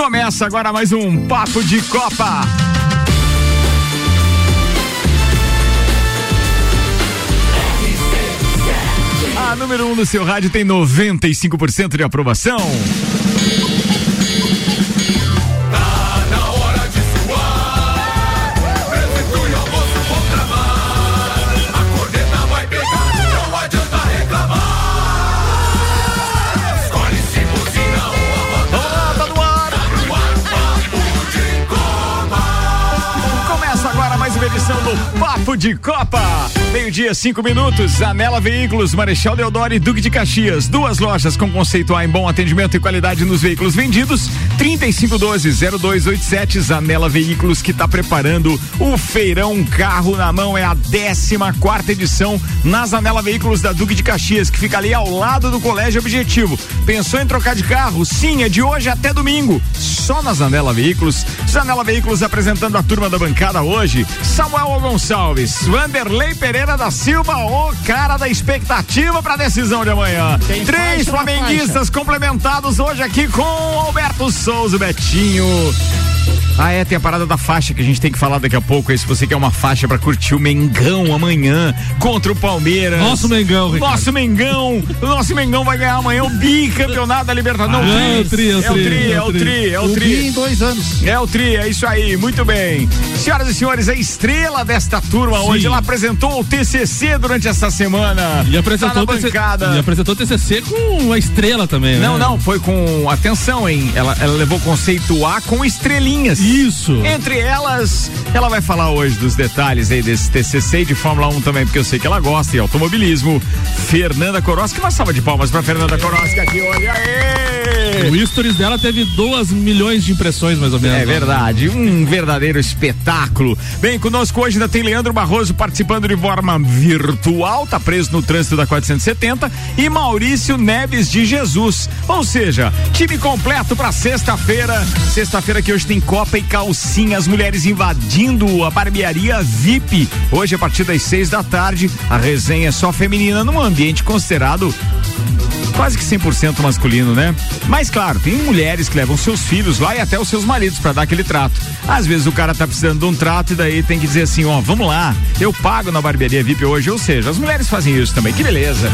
Começa agora mais um Papo de Copa. A número 1 um no seu rádio tem 95% de aprovação. Edição do Papo de Copa. Meio-dia, cinco minutos. Anela Veículos, Marechal Deodoro e Duque de Caxias. Duas lojas com conceito A em bom atendimento e qualidade nos veículos vendidos. 3512-0287. Zanela Veículos que está preparando o Feirão Carro na Mão. É a 14 quarta edição na Zanela Veículos da Duque de Caxias, que fica ali ao lado do Colégio Objetivo. Pensou em trocar de carro? Sim, é de hoje até domingo. Só na Zanela Veículos. Zanela Veículos apresentando a turma da bancada hoje. Samuel Gonçalves, Vanderlei Pereira da Silva, o cara da expectativa para a decisão de amanhã. Tem Três flamenguistas complementados hoje aqui com Alberto Souza Betinho. Ah, é, tem a parada da faixa que a gente tem que falar daqui a pouco. Aí, se você quer uma faixa para curtir o Mengão amanhã contra o Palmeiras. Nosso Mengão, Ricardo. Nosso Mengão. O nosso Mengão vai ganhar amanhã o bicampeonato da Libertadores. Ah, é, o tri, é o tri, é o tri, é o tri. em dois anos. É o tri, é isso aí, muito bem. Senhoras e senhores, a estrela desta turma Sim. hoje, ela apresentou o TCC durante essa semana. E apresentou, tá bancada. e apresentou o TCC com uma estrela também, Não, né? não, foi com, atenção, hein, ela, ela levou o conceito A com estrelinhas. Isso. Entre elas, ela vai falar hoje dos detalhes aí desse TCC de Fórmula 1 também, porque eu sei que ela gosta, e automobilismo. Fernanda Koroski, uma salva de palmas pra Fernanda Koroski aqui hoje. Aê! O stories dela teve 2 milhões de impressões, mais ou menos. É verdade, um verdadeiro espetáculo. Bem, conosco hoje ainda tem Leandro Barroso participando de forma virtual, tá preso no trânsito da 470, e Maurício Neves de Jesus. Ou seja, time completo para sexta-feira. Sexta-feira que hoje tem Copa e calcinha, as mulheres invadindo a barbearia VIP. Hoje, a partir das seis da tarde, a resenha é só feminina num ambiente considerado quase que 100% masculino, né? Mas claro, tem mulheres que levam seus filhos lá e até os seus maridos para dar aquele trato. Às vezes o cara tá precisando de um trato e daí tem que dizer assim, ó, vamos lá, eu pago na barbearia VIP hoje, ou seja, as mulheres fazem isso também, que beleza.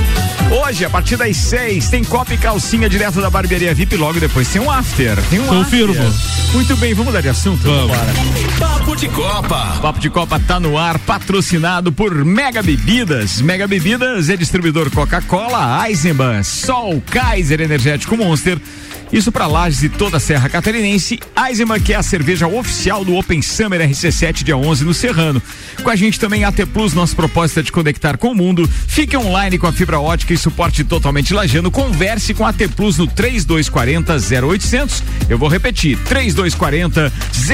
Hoje, a partir das seis, tem copa e calcinha direto da barbearia VIP, logo depois tem um after. Tem um Confirmo. After. Muito bem, vamos mudar de assunto? Vamos. Papo de Copa. Papo de Copa tá no ar, patrocinado por Mega Bebidas. Mega Bebidas é distribuidor Coca-Cola, Eisenbahn, Sol, Kaiser Energético Monster isso para Lages e toda a Serra Catarinense. Eisenbahn, que é a cerveja oficial do Open Summer RC7, dia 11 no Serrano. Com a gente também AT Plus, nosso propósito é de conectar com o mundo. Fique online com a fibra ótica e suporte totalmente lajano. Converse com a AT Plus no 3240 0800. Eu vou repetir, 3240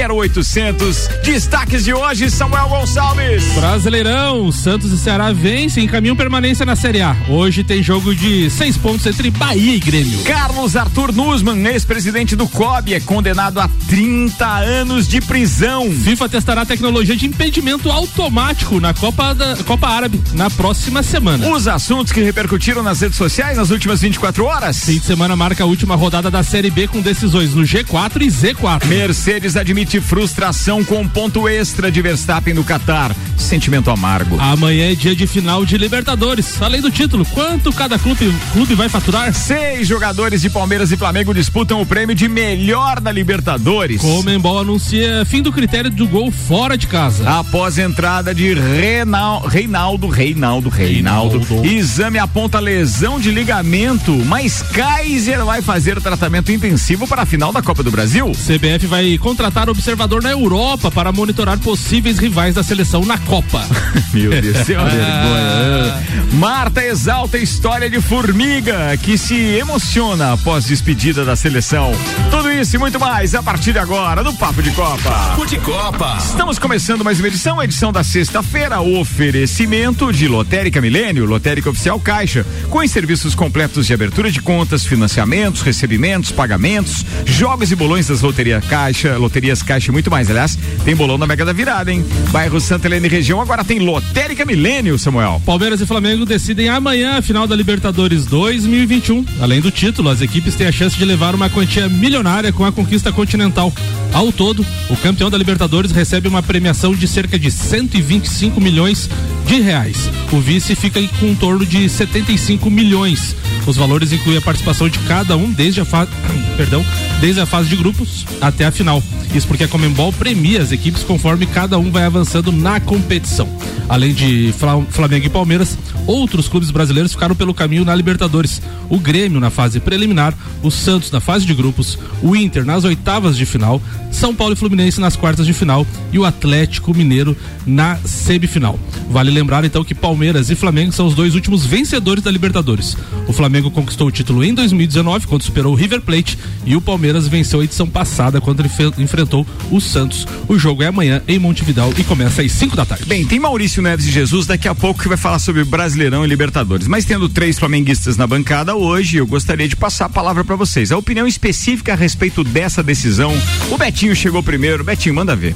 0800. Destaques de hoje, Samuel Gonçalves. Brasileirão, Santos e Ceará vencem em caminho permanência na Série A. Hoje tem jogo de seis pontos entre Bahia e Grêmio. Carlos Arthur Nus Guzman, ex-presidente do COB, é condenado a 30 anos de prisão. FIFA testará tecnologia de impedimento automático na Copa, da, Copa Árabe na próxima semana. Os assuntos que repercutiram nas redes sociais nas últimas 24 horas. Fim de semana marca a última rodada da Série B com decisões no G4 e Z4. Mercedes admite frustração com ponto extra de Verstappen no Catar. Sentimento amargo. Amanhã é dia de final de Libertadores. Além do título, quanto cada clube, clube vai faturar? Seis jogadores de Palmeiras e Flamengo disputam o prêmio de melhor da Libertadores. Comembol anuncia fim do critério do gol fora de casa. Após entrada de Renal, Reinaldo, Reinaldo, Reinaldo, Reinaldo, exame aponta lesão de ligamento, mas Kaiser vai fazer tratamento intensivo para a final da Copa do Brasil. CBF vai contratar observador na Europa para monitorar possíveis rivais da seleção na Copa. Meu Deus, é uma vergonha. Marta exalta a história de Formiga, que se emociona após despedida da seleção. Tudo isso e muito mais a partir de agora no Papo de Copa. Papo de Copa. Estamos começando mais uma edição, a edição da sexta-feira, oferecimento de Lotérica Milênio, Lotérica Oficial Caixa, com serviços completos de abertura de contas, financiamentos, recebimentos, pagamentos, jogos e bolões das Loterias Caixa, Loterias Caixa e muito mais. Aliás, tem bolão na Mega da Virada, hein? Bairro Santa Helena e região, agora tem Lotérica Milênio, Samuel. Palmeiras e Flamengo decidem amanhã a final da Libertadores 2021. Além do título, as equipes têm a chance de levar uma quantia milionária com a conquista continental. Ao todo, o campeão da Libertadores recebe uma premiação de cerca de 125 milhões de reais. O vice fica com um torno de 75 milhões. Os valores incluem a participação de cada um desde a fase, perdão, desde a fase de grupos até a final. Isso porque a Comembol premia as equipes conforme cada um vai avançando na competição. Além de Flamengo e Palmeiras, outros clubes brasileiros ficaram pelo caminho na Libertadores. O Grêmio na fase preliminar, o Santos na fase de grupos, o Inter nas oitavas de final, São Paulo e Fluminense nas quartas de final e o Atlético Mineiro na semifinal. Vale lembrar então que Palmeiras e Flamengo são os dois últimos vencedores da Libertadores. O Flamengo conquistou o título em 2019 quando superou o River Plate e o Palmeiras venceu a edição passada quando enfrentou o Santos. O jogo é amanhã em Montevidal e começa às 5 da tarde. Bem, tem Maurício Neves de Jesus daqui a pouco que vai falar sobre Brasileirão e Libertadores. Mas tendo três flamenguistas na bancada hoje, eu gostaria de passar a palavra para vocês. A opinião específica a respeito dessa decisão. O Betinho chegou primeiro. Betinho, manda ver.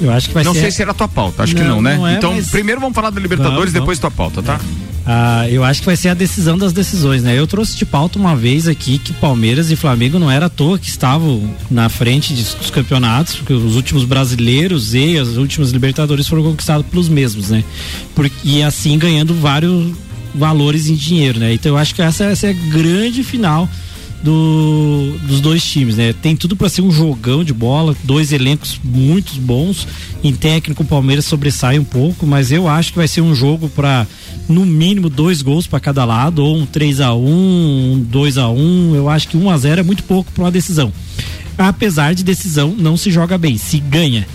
Eu acho que vai não ser. Não sei se era a tua pauta, acho não, que não, né? Não é, então, mas... primeiro vamos falar da Libertadores, vamos, depois tua pauta, tá? É. Ah, eu acho que vai ser a decisão das decisões, né? Eu trouxe de pauta uma vez aqui que Palmeiras e Flamengo não era à toa que estavam na frente de, dos campeonatos, porque os últimos brasileiros e as últimas Libertadores foram conquistados pelos mesmos, né? Por, e assim ganhando vários valores em dinheiro, né? Então eu acho que essa, essa é a grande final do, dos dois times, né? Tem tudo para ser um jogão de bola, dois elencos muito bons. Em técnico, o Palmeiras sobressai um pouco, mas eu acho que vai ser um jogo para no mínimo dois gols para cada lado, ou um 3 a 1 um 2 a 1 Eu acho que 1 a 0 é muito pouco para uma decisão. Apesar de decisão, não se joga bem, se ganha.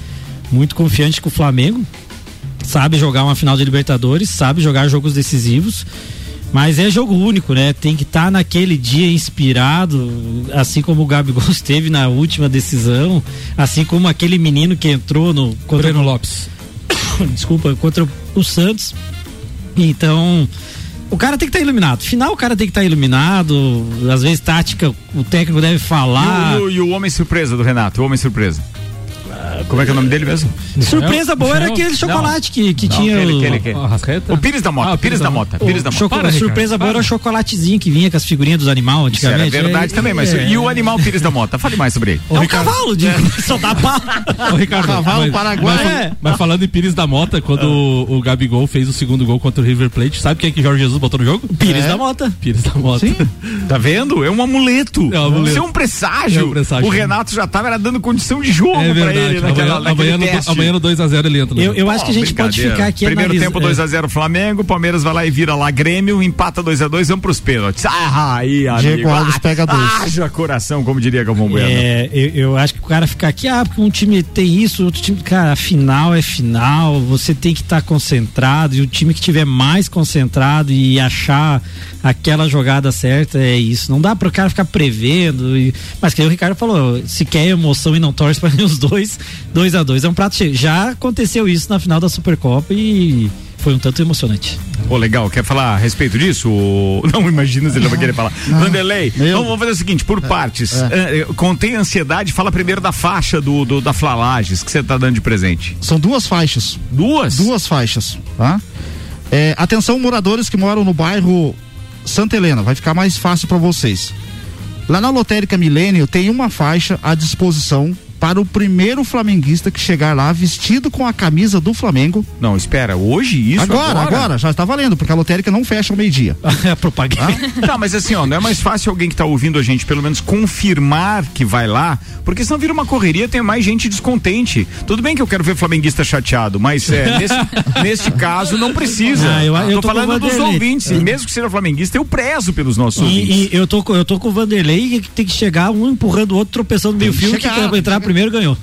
Muito confiante com o Flamengo, sabe jogar uma final de Libertadores, sabe jogar jogos decisivos. Mas é jogo único, né? Tem que estar tá naquele dia inspirado, assim como o Gabigol esteve na última decisão, assim como aquele menino que entrou no contra Breno Lopes. Desculpa, contra o Santos. Então, o cara tem que estar tá iluminado. Final, o cara tem que estar tá iluminado. Às vezes, tática, o técnico deve falar. E o, e o, e o homem surpresa do Renato, o homem surpresa. Como é que é o nome dele mesmo? Surpresa boa era aquele chocolate que, que não, tinha. Aquele, o... Aquele, o Pires da Mota. Ah, Pires da Mota. Pires da Mota. Para, surpresa boa era o chocolatezinho que vinha com as figurinhas dos animais antigamente. Isso era verdade é, também, mas é. e o animal Pires da Mota? Fale mais sobre ele. é um cavalo, de só dá pau. Ô, Ricardo, cavalo mas, paraguai. Mas, é. mas, falando em Pires da Mota, quando o, o Gabigol fez o segundo gol contra o River Plate, sabe quem é que Jorge Jesus botou no jogo? Pires da Mota. Pires da Mota. Sim. Tá vendo? É um amuleto. É um amuleto. Isso é um presságio. O Renato já tava dando condição de jogo pra ele naquela, amanhã, amanhã no 2x0 ele entra. Né? Eu, eu acho que a gente pode ficar aqui Primeiro tempo 2x0 Flamengo, Palmeiras vai lá e vira lá Grêmio, empata 2x2, vamos pros pênaltis. Ah, aí, amigo. Diego Alves ah, pega dois. Haja coração, como diria Galvão Bueno. É, eu, eu, acho que o cara ficar aqui, ah, porque um time tem isso, outro time, cara, final é final, você tem que estar tá concentrado e o time que tiver mais concentrado e achar aquela jogada certa é isso. Não dá para o cara ficar prevendo. E, mas que o Ricardo falou, se quer emoção e não torce para os dois, 2 a 2 é um prato cheio. Já aconteceu isso na final da Supercopa e foi um tanto emocionante. Pô, legal. Quer falar a respeito disso? Não imagina se ele não vai querer falar. Vanderlei, vamos, vamos fazer o seguinte, por é, partes. É. É, contém ansiedade, fala primeiro da faixa do, do da Flalages que você está dando de presente. São duas faixas. Duas? Duas faixas, tá? É, atenção, moradores que moram no bairro Santa Helena, vai ficar mais fácil para vocês. Lá na Lotérica Milênio tem uma faixa à disposição para o primeiro flamenguista que chegar lá vestido com a camisa do Flamengo. Não, espera, hoje isso? Agora, agora, agora já está valendo, porque a lotérica não fecha ao meio-dia. é a propaganda. Ah? Tá, mas assim, ó, não é mais fácil alguém que está ouvindo a gente pelo menos confirmar que vai lá, porque senão vira uma correria, tem mais gente descontente. Tudo bem que eu quero ver flamenguista chateado, mas é, nesse, neste caso não precisa. Ah, eu, eu tô, tô falando dos ouvintes, é. mesmo que seja flamenguista, eu prezo pelos nossos e, ouvintes. E eu tô, eu tô com o Vanderlei que tem que chegar um empurrando o outro, tropeçando no meio fio, que quer entrar primeiro primeiro ganhou.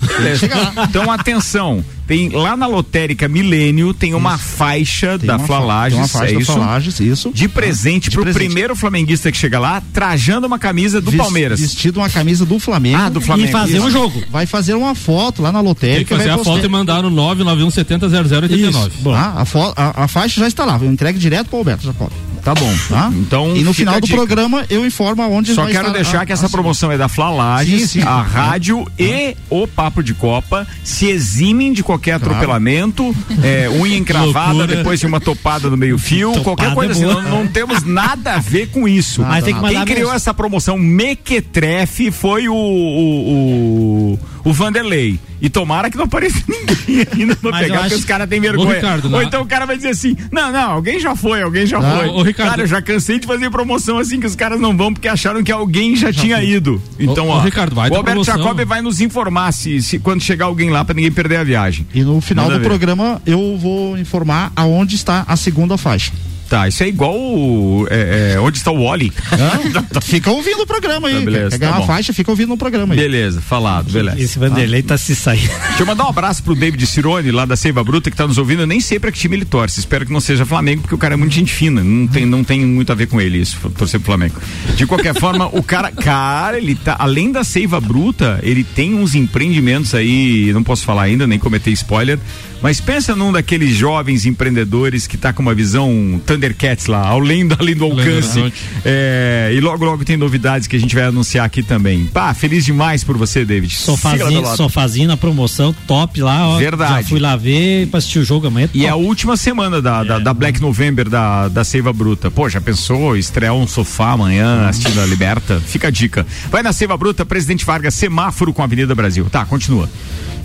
Então, atenção. Tem lá na lotérica Milênio tem uma isso. faixa tem da Flalages, uma faixa é isso? Flalages, isso. De presente de pro presente. primeiro flamenguista que chega lá, trajando uma camisa do Palmeiras. Vestido uma camisa do Flamengo. Ah, do Flamengo. E fazer isso. um jogo. Vai fazer uma foto lá na lotérica. Tem que fazer a foto e mandar no 991700089. Ah, a, a, a, faixa já está lá. Eu entrego direto pro Alberto, já pode. Tá bom. Tá? Então, e no final do dica. programa eu informo aonde Só vai quero estar deixar a- que essa a- promoção é da Fla Lages, Sim, sim. a rádio e o Papo de Copa se eximem de qualquer atropelamento, é, unha encravada Loucura. depois de uma topada no meio fio, Topada qualquer coisa é assim. Não, não temos nada a ver com isso. Mas tem que Quem mandar criou mesmo. essa promoção mequetrefe foi o, o, o, o Vanderlei. E tomara que não apareça ninguém ainda pra Mas eu pegar, porque acho- os caras têm vergonha. Ricardo, Ou na- então o cara vai dizer assim: não, não, alguém já foi, alguém já Ah, foi. ô, Ricardo. Cara, eu já cansei de fazer promoção assim que os caras não vão porque acharam que alguém já, tinha ido. Então, Ô, ó, ô, Ricardo, vai o Alberto. Jacob vai nos informar se, se quando chegar alguém lá pra ninguém perder a viagem. E no final Manda do ver. programa eu vou informar aonde está a segunda faixa. Tá, isso é igual o, é, é, onde está o Wally. fica ouvindo o programa aí. Tá, beleza, ganhar tá uma bom. faixa, fica ouvindo o programa aí. Beleza, falado, beleza. Esse Vanderlei tá se saindo. Deixa eu mandar um abraço pro David Cirone, lá da Seiva Bruta, que tá nos ouvindo. Eu nem sei pra que time ele torce. Espero que não seja Flamengo, porque o cara é muito gente fina. Não tem, não tem muito a ver com ele isso, torcer pro Flamengo. De qualquer forma, o cara, cara, ele tá, além da Seiva Bruta, ele tem uns empreendimentos aí, não posso falar ainda, nem cometer spoiler, mas pensa num daqueles jovens empreendedores que tá com uma visão Thundercats lá, além do, além do Além do alcance. É, e logo, logo tem novidades que a gente vai anunciar aqui também. Pá, feliz demais por você, David. Sofazinho, sofazinho na promoção, top lá, ó. Verdade. Já fui lá ver pra assistir o jogo amanhã. E é a top. última semana da, da, da Black November da, da Seiva Bruta. Pô, já pensou estrear um sofá amanhã assistindo a Liberta? Fica a dica. Vai na Seiva Bruta, Presidente Vargas, semáforo com a Avenida Brasil. Tá, continua.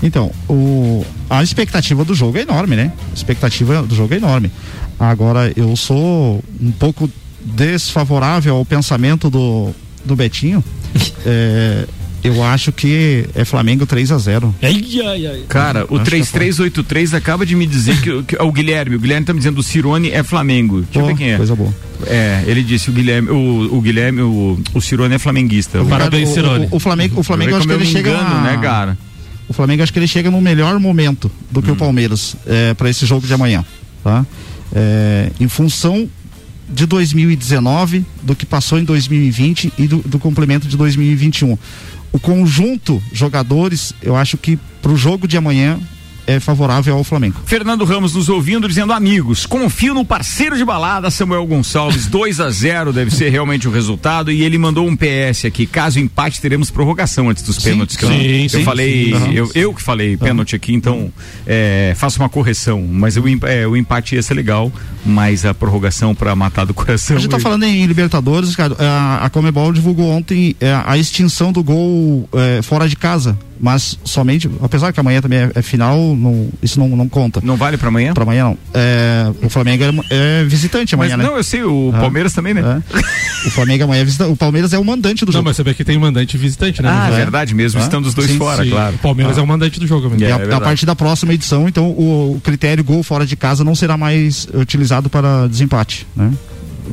Então, o, a expectativa do jogo é enorme, né? A expectativa do jogo é enorme. Agora, eu sou um pouco desfavorável ao pensamento do, do Betinho. É, eu acho que é Flamengo 3 a 0 Ai, ai, ai. Cara, o Acho que é 3383 acaba de me dizer que, que- o Guilherme, o Guilherme tá me dizendo o Cirone é Flamengo. Deixa eu Pô, ver quem é. Coisa boa. É, ele disse o Guilherme, o, o Guilherme, o, o Cirone é flamenguista. Parabéns, o, Cirone. o, o Flamengo, o Flamengo acho que ele eu me chega engano, na- né, cara? O Flamengo acho que ele chega no melhor momento do que o Palmeiras é, para esse jogo de amanhã, tá? É, em função de 2019, do que passou em 2020 e do, do complemento de 2021. O conjunto jogadores, eu acho que para o jogo de amanhã é favorável ao Flamengo. Fernando Ramos nos ouvindo, dizendo: amigos, confio no parceiro de balada, Samuel Gonçalves. 2 a 0 deve ser realmente o resultado. E ele mandou um PS aqui: caso empate, teremos prorrogação antes dos pênaltis. Que eu, sim, eu sim, falei, sim. Eu, eu que falei pênalti aqui, então é, faço uma correção. Mas é, o empate ia ser legal, mas a prorrogação para matar do coração. A gente tá falando em Libertadores, cara. A, a Comebol divulgou ontem é, a extinção do gol é, fora de casa, mas somente, apesar que amanhã também é, é final, não- isso não, não conta. Não vale para amanhã? Pra amanhã não. É, o Flamengo é, é visitante Mas amanhã, né? não, eu sei, o Ah. Palmeiras também, né? É. O Flamengo amanhã é visitante. O Palmeiras é o mandante do Não, jogo. mas você vê que tem mandante e visitante, né? Ah, é verdade mesmo, Ah, estando os dois sim, fora, Sim, claro. O Palmeiras é o mandante do jogo. amigo. É, E a, a partir da próxima edição, então, o, o critério gol fora de casa não será mais utilizado para desempate, né?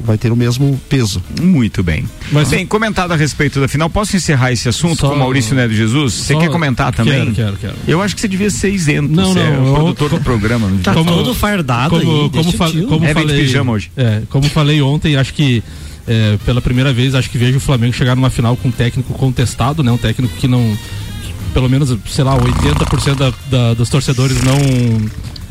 Vai ter o mesmo peso. Muito bem. Mas- bem, comentado a respeito da final, posso encerrar esse assunto Só- com o Maurício Neto Jesus? Você Só- quer comentar também? Quero, quero, quero. Eu acho que você devia ser isento. Não, você é não, o eu- produtor do programa. Não Tá Como- todo fardado como, aí. como, fa- como É, falei, pijama hoje. É, como falei ontem, acho que é, pela primeira vez acho que vejo o Flamengo chegar numa final com um técnico contestado, né? Um técnico que não, que pelo menos, sei lá, 80% da, da, dos torcedores não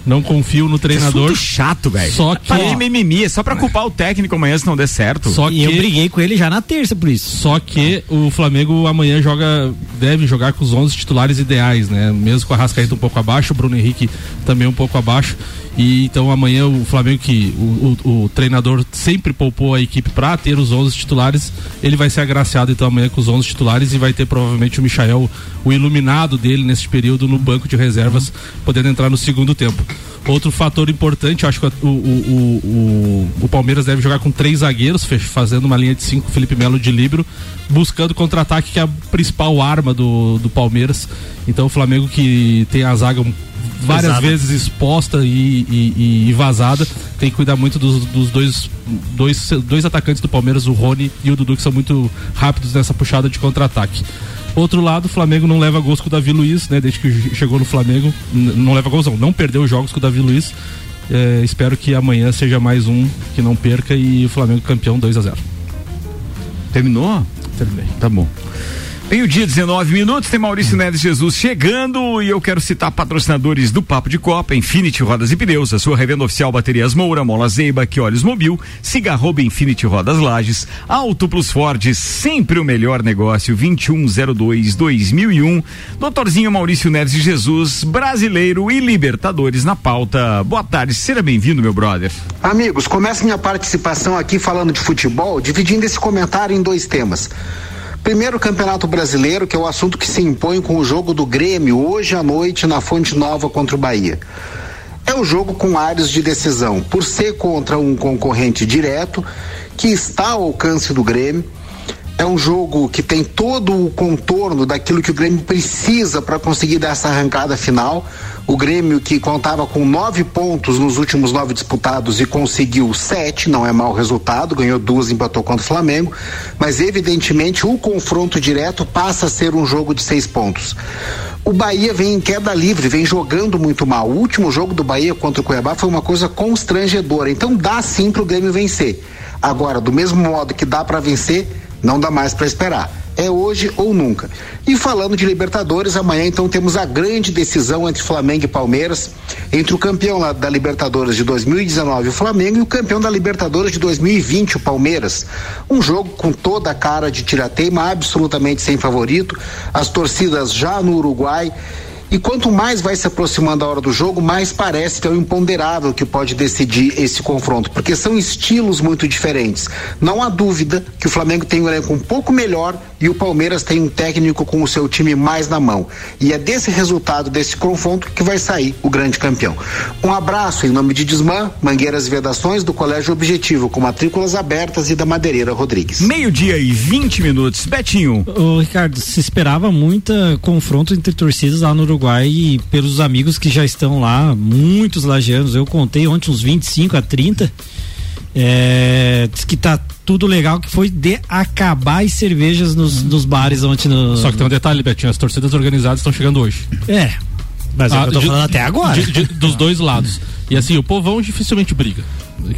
não confiam no treinador. Chato, velho. Só que- Para de mimimi, é só pra culpar o técnico amanhã se não der certo. Só E eu que briguei com ele já na terça por isso. Só que o Flamengo amanhã joga, deve jogar com os 11 titulares ideais, né? Mesmo com a Rascaeta um pouco abaixo, o Bruno Henrique também um pouco abaixo. E então amanhã o Flamengo que o, o- o treinador sempre poupou a equipe para ter os 11 titulares, ele vai ser agraciado então amanhã com os 11 titulares e vai ter provavelmente o Michael, o iluminado dele nesse período no banco de reservas, podendo entrar no segundo tempo. Outro fator importante, acho que o, o, o, o, Palmeiras deve jogar com três zagueiros, fazendo uma linha de cinco, Felipe Melo de Libro, buscando contra-ataque, que é a principal arma do, do Palmeiras. Então o Flamengo que tem a zaga várias Vazada. vezes exposta e, e- e vazada, tem que cuidar muito dos, dos dois, dois, dois atacantes do Palmeiras, o Rony e o Dudu, que são muito rápidos nessa puxada de contra-ataque. Outro lado, o Flamengo não leva gols com o Davi Luiz, né? Desde que chegou no Flamengo, não leva gols, não, não perdeu jogos com o Davi Luiz. É, espero que amanhã seja mais um que não perca e o Flamengo campeão 2 a 0 Terminou? Terminei. Tá bom. Tem o dia 19 minutos, tem Maurício Neves Jesus chegando e eu quero citar patrocinadores do Papo de Copa, Infinity Rodas e Pneus, a sua revenda oficial Baterias Moura, Mola Zeiba, que olhos Mobil, siga arroba Infinity Rodas Lages, Auto Plus Ford, sempre o melhor negócio, 2102 2001, Doutorzinho Maurício Neves Jesus, brasileiro e Libertadores na pauta. Boa tarde, seja bem-vindo, meu brother. Amigos, começo minha participação aqui falando de futebol, dividindo esse comentário em dois temas. Primeiro, Campeonato Brasileiro, que é o assunto que se impõe com o jogo do Grêmio hoje à noite na Fonte Nova contra o Bahia. É o jogo com áreas de decisão, por ser contra um concorrente direto que está ao alcance do Grêmio. É um jogo que tem todo o contorno daquilo que o Grêmio precisa para conseguir dar essa arrancada final. O Grêmio que contava com nove pontos nos últimos nove disputados e conseguiu sete, não é mau resultado, ganhou duas, empatou contra o Flamengo, mas evidentemente o confronto direto passa a ser um jogo de seis pontos. O Bahia vem em queda livre, vem jogando muito mal. O último jogo do Bahia contra o Cuiabá foi uma coisa constrangedora, então dá sim para o Grêmio vencer. Agora, do mesmo modo que dá para vencer, não dá mais para esperar é hoje ou nunca. E falando de Libertadores, amanhã então temos a grande decisão entre Flamengo e Palmeiras, entre o campeão da Libertadores de 2019, o Flamengo, e o campeão da Libertadores de 2020, o Palmeiras. Um jogo com toda a cara de tirateima, absolutamente sem favorito, as torcidas já no Uruguai e quanto mais vai se aproximando a hora do jogo, mais parece que é o imponderável que pode decidir esse confronto, porque são estilos muito diferentes. Não há dúvida que o Flamengo tem um elenco um pouco melhor e o Palmeiras tem um técnico com o seu time mais na mão. E é desse resultado desse confronto que vai sair o grande campeão. Um abraço em nome de Desmã, Mangueiras e Vedações do Colégio Objetivo, com matrículas abertas e da Madeireira Rodrigues. Meio-dia e 20 minutos. Betinho. Ô, Ricardo, se esperava muita confronto entre torcidas lá no Uruguai Uruguai e pelos amigos que já estão lá, muitos lagianos. Eu contei ontem uns 25 a 30. É, diz que tá tudo legal, que foi de acabar as cervejas nos, nos bares ontem no. Só que tem um detalhe, Betinho, as torcidas organizadas estão chegando hoje. É. Mas ah, eu tô de, falando até agora. De, de, dos dois lados. E assim, o povão dificilmente briga.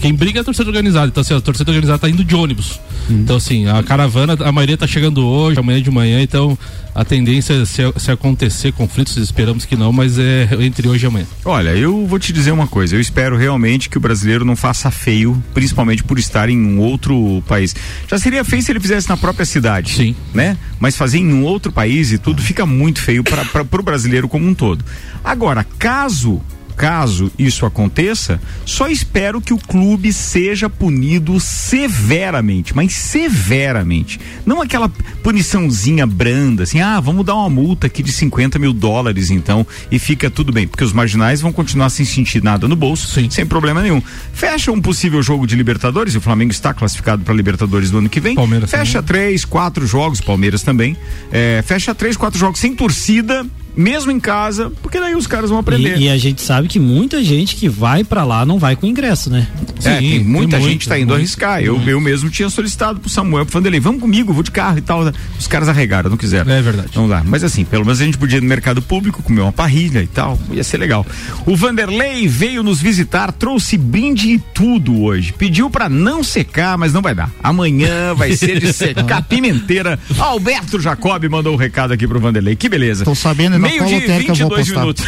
Quem briga é a torcida organizada. Então, assim, a torcida organizada tá indo de ônibus. Hum. Então, assim, a caravana, a maioria tá chegando hoje, amanhã de manhã. Então, a tendência, se, se acontecer conflitos, esperamos que não, mas é entre hoje e amanhã. Olha, eu vou te dizer uma coisa. Eu espero realmente que o brasileiro não faça feio, principalmente por estar em um outro país. Já seria feio se ele fizesse na própria cidade. Sim. Né? Mas fazer em um outro país e tudo fica muito feio para o brasileiro como um todo. Agora, caso caso isso aconteça, só espero que o clube seja punido severamente, mas severamente. Não aquela puniçãozinha branda, assim, ah, vamos dar uma multa aqui de 50 mil dólares então e fica tudo bem, porque os marginais vão continuar sem sentir nada no bolso, Sim. sem problema nenhum. Fecha um possível jogo de Libertadores, o Flamengo está classificado para Libertadores do ano que vem. Palmeiras fecha também. três, quatro jogos, Palmeiras também. É, fecha três, quatro jogos sem torcida mesmo em casa, porque daí os caras vão aprender. E, e a gente sabe que muita gente que vai para lá não vai com ingresso, né? Sim, é, tem muita tem gente muito, tá indo muito, arriscar. Eu, eu mesmo tinha solicitado pro Samuel, pro Vanderlei, vamos comigo, vou de carro e tal. Os caras arregaram, não quiseram. É verdade. Vamos lá. Mas assim, pelo menos a gente podia ir no mercado público, comer uma parrilha e tal, ia ser legal. O Vanderlei veio nos visitar, trouxe brinde e tudo hoje. Pediu para não secar, mas não vai dar. Amanhã vai ser de secar pimenteira. Alberto Jacob mandou o um recado aqui pro Vanderlei. Que beleza. Tô sabendo Meio dia e 22 minutos.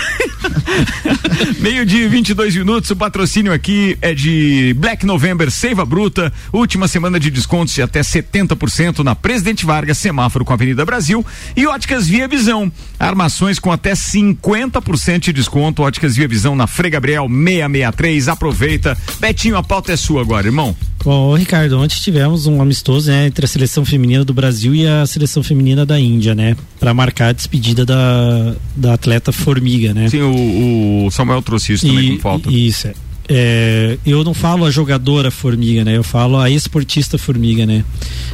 Meio dia e 22 minutos. O patrocínio aqui é de Black November Seiva Bruta. Última semana de descontos de até 70% na Presidente Vargas, semáforo com a Avenida Brasil. E óticas Via Visão. Armações com até 50% de desconto. Óticas Via Visão na Frei Gabriel 663. Aproveita. Betinho, a pauta é sua agora, irmão. Bom, Ricardo, ontem tivemos um amistoso né, entre a seleção feminina do Brasil e a seleção feminina da Índia, né? Para marcar a despedida da, da atleta Formiga, né? Sim, o, o Samuel trouxe isso também e, com falta. Isso, é. É, eu não falo a jogadora formiga, né? Eu falo a esportista formiga, né?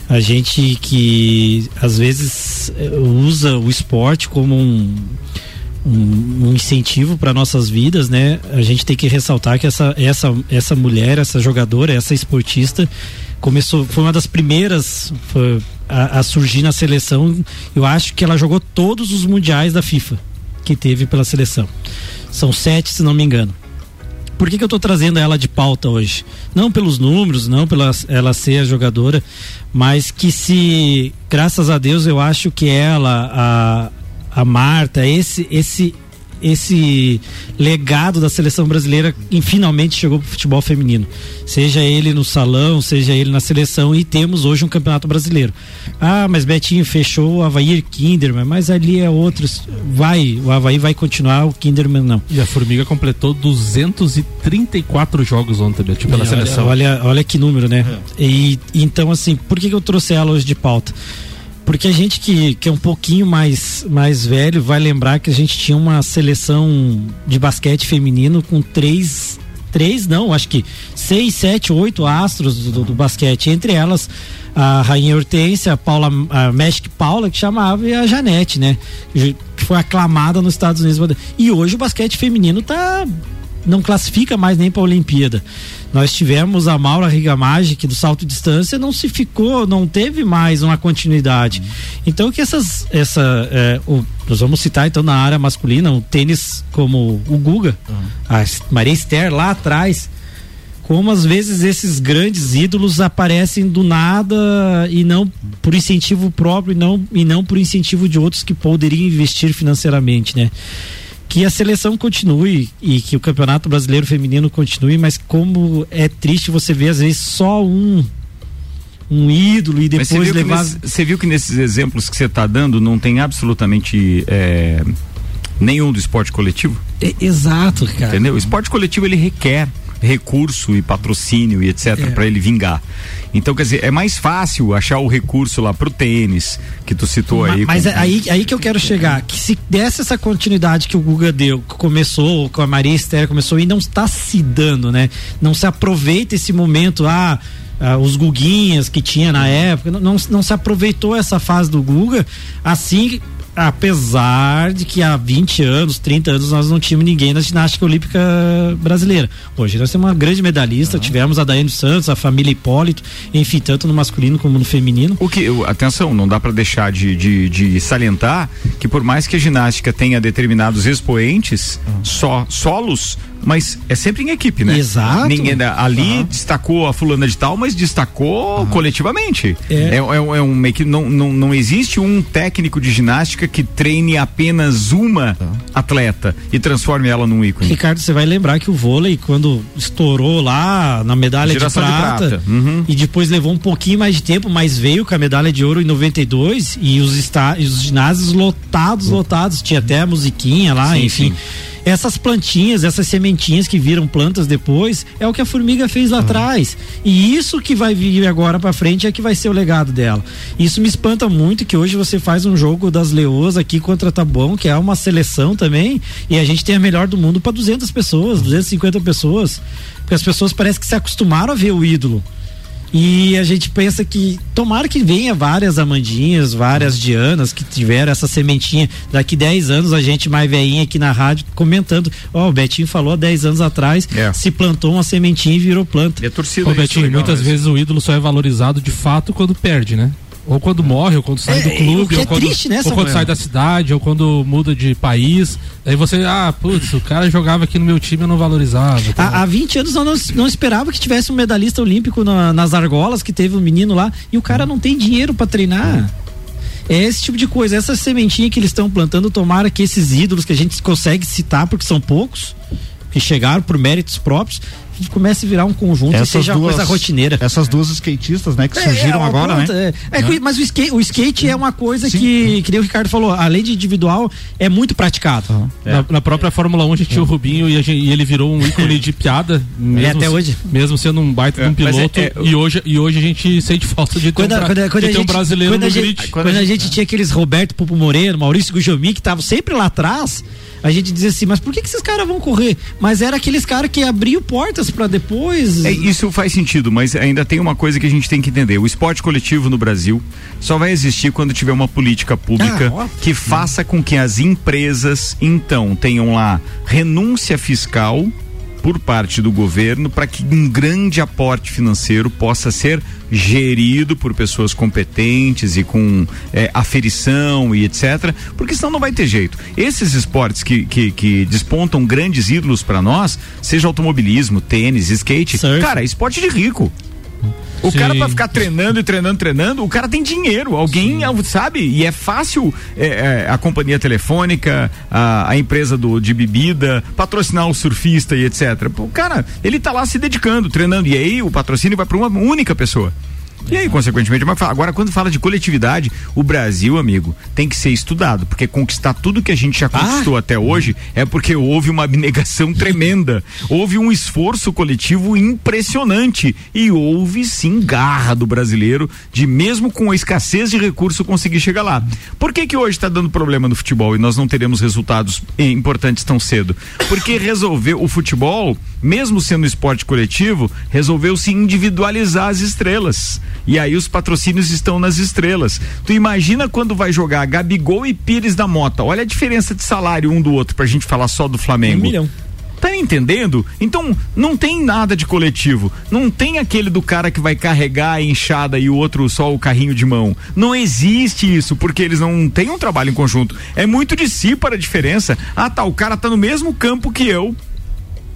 A gente que às vezes é, usa o esporte como um, um, incentivo para nossas vidas, né? A gente tem que ressaltar que essa, essa, essa mulher, essa jogadora, essa esportista começou, foi uma das primeiras a, a surgir na seleção. Eu acho que ela jogou todos os mundiais da FIFA que teve pela seleção. São sete, se não me engano por que, que eu estou trazendo ela de pauta hoje? Não pelos números, não pela ela ser a jogadora, mas que se, graças a Deus, eu acho que ela, a, a Marta, esse, esse esse legado da seleção brasileira e finalmente chegou para o futebol feminino. Seja ele no salão, seja ele na seleção e temos hoje um campeonato brasileiro. Ah, mas Betinho fechou o Havaí Kinderman, mas ali é outros. Vai, o Havaí vai continuar, o Kinderman não. E a Formiga completou 234 jogos ontem, Betinho, pela e seleção. Olha, olha, olha que número, né? É. E então assim, por que, que eu trouxe ela hoje de pauta? Porque a gente que, que é um pouquinho mais, mais velho vai lembrar que a gente tinha uma seleção de basquete feminino com três. Três, não, acho que seis, sete, oito astros do, do basquete. Entre elas, a Rainha Hortência, a Paula, a Magic Paula, que chamava, e a Janete, né? Que foi aclamada nos Estados Unidos. E hoje o basquete feminino tá. Não classifica mais nem para a Olimpíada. Nós tivemos a Maura Rigamage, que do salto distância não se ficou, não teve mais uma continuidade. Então que essas, essa, é, o, nós vamos citar então na área masculina, o tênis como o Guga, a Maria Esther lá atrás, como às vezes esses grandes ídolos aparecem do nada e não por incentivo próprio e não, e não por incentivo de outros que poderiam investir financeiramente, né? Que a seleção continue e que o Campeonato Brasileiro Feminino continue, mas como é triste você ver às vezes só um um ídolo e depois você levar. Você viu que nesses exemplos que você está dando não tem absolutamente é, nenhum do esporte coletivo? É, exato, cara. Entendeu? O esporte coletivo ele requer recurso e patrocínio e etc é. para ele vingar. Então, quer dizer, é mais fácil achar o recurso lá pro tênis, que tu citou aí. Mas, com... aí, aí que eu quero chegar, que se desse essa continuidade que o Guga deu, que começou, com a Maria Esther começou e não está se dando, né? Não se aproveita esse momento, ah, ah, os Guguinhas que tinha na época, não, não se aproveitou essa fase do Guga, assim apesar de que há 20 anos, 30 anos nós não tínhamos ninguém na ginástica olímpica brasileira. Hoje nós temos uma grande medalhista, uhum. tivemos a Daiane Santos, a família Hipólito, enfim, tanto no masculino como no feminino. O que, atenção, não dá para deixar de, de, de, salientar que por mais que a ginástica tenha determinados expoentes, uhum. só solos, mas é sempre em equipe, né? Exato. Ninguém, ali uhum. destacou a fulana de tal, mas destacou coletivamente. É, é, é, é um meio que não, não, não existe um técnico de ginástica que treine apenas uma tá. atleta e transforme ela num ícone. Ricardo, você vai lembrar que o vôlei, quando estourou lá na medalha de prata, de prata. Uhum. e depois levou um pouquinho mais de tempo, mas veio com a medalha de ouro em 92 e os, está, os ginásios lotados, uhum. lotados, tinha até a musiquinha lá, sim, enfim. Sim essas plantinhas, essas sementinhas que viram plantas depois, é o que a formiga fez lá uhum. atrás. E isso que vai vir agora para frente é que vai ser o legado dela. Isso me espanta muito que hoje você faz um jogo das leoas aqui contra Taboão, que é uma seleção também, e a gente tem a melhor do mundo para 200 pessoas, 250 pessoas. Porque as pessoas parecem que se acostumaram a ver o ídolo. E a gente pensa que tomara que venha várias Amandinhas, várias Dianas que tiveram essa sementinha. Daqui 10 anos a gente mais veinha aqui na rádio comentando. Ó, oh, o Betinho falou 10 anos atrás, é. se plantou uma sementinha e virou planta. E a torcida. Ô, Betinho, legal, muitas vezes o ídolo só é valorizado de fato quando perde, né? Ou quando morre, ou quando sai é, do clube, ou, é quando, triste, né, ou quando sai da cidade, ou quando muda de país. Aí você, ah, putz, o cara jogava aqui no meu time eu não valorizava. Tá? Há, há 20 anos eu não, não esperava que tivesse um medalhista olímpico na, nas argolas, que teve um menino lá, e o cara não tem dinheiro para treinar. É esse tipo de coisa, essa sementinha que eles estão plantando, tomara que esses ídolos que a gente consegue citar, porque são poucos, que chegaram por méritos próprios, comece a virar um conjunto essas e seja duas, uma coisa rotineira. Essas duas skatistas, né, que é, surgiram é, agora, pronto, né? É, é. mas o skate, o skate é uma coisa Sim. que, que nem o Ricardo falou, além de individual, é muito praticado. Uhum. Na, na, própria Fórmula 1 a gente tinha o Rubinho e, gente, e, ele virou um ícone de piada. Mesmo, até hoje. Mesmo sendo um baita de um piloto. e, hoje, e hoje a gente sente falta de ter, quando, um, quando, quando um brasileiro quando no a gente, grid. Quando, a gente tinha aqueles Roberto Pupo Moreno, Maurício Gujomi, que estavam sempre lá atrás, a gente dizia assim, mas por que, que esses caras vão correr? Mas era aqueles caras que abriam portas para depois. É, isso faz sentido, mas ainda tem uma coisa que a gente tem que entender. O esporte coletivo no Brasil só vai existir quando tiver uma política pública ah, que faça com que as empresas, então, tenham lá renúncia fiscal por parte do governo para que um grande aporte financeiro possa ser gerido por pessoas competentes e com é, aferição e etc. Porque senão não vai ter jeito. Esses esportes que, que, que despontam grandes ídolos para nós, seja automobilismo, tênis, skate, Surf. cara, esporte de rico. O Sim. cara pra ficar treinando e treinando, treinando, o cara tem dinheiro. Alguém, Sim. sabe? E é fácil é, é, a companhia telefônica, a, a, empresa do, de bebida, patrocinar o surfista e etc. O cara, ele tá lá se dedicando, treinando. E aí o patrocínio vai para uma única pessoa. E aí, consequentemente, mas agora quando fala de coletividade, o Brasil, amigo, tem que ser estudado, porque conquistar tudo que a gente já conquistou ah. até hoje é porque houve uma abnegação tremenda, houve um esforço coletivo impressionante e houve sim garra do brasileiro de mesmo com a escassez de recurso conseguir chegar lá. Por que que hoje está dando problema no futebol e nós não teremos resultados importantes tão cedo? Porque resolveu o futebol, mesmo sendo esporte coletivo, resolveu se individualizar as estrelas. E aí os patrocínios estão nas estrelas. Tu imagina quando vai jogar Gabigol e Pires da Mota. Olha a diferença de salário um do outro pra gente falar só do Flamengo. Um milhão. Tá entendendo? Então, não tem nada de coletivo. Não tem aquele do cara que vai carregar a enxada e o outro só o carrinho de mão. Não existe isso, porque eles não têm um trabalho em conjunto. É muito de si para a diferença. Ah, tá, o cara tá no mesmo campo que eu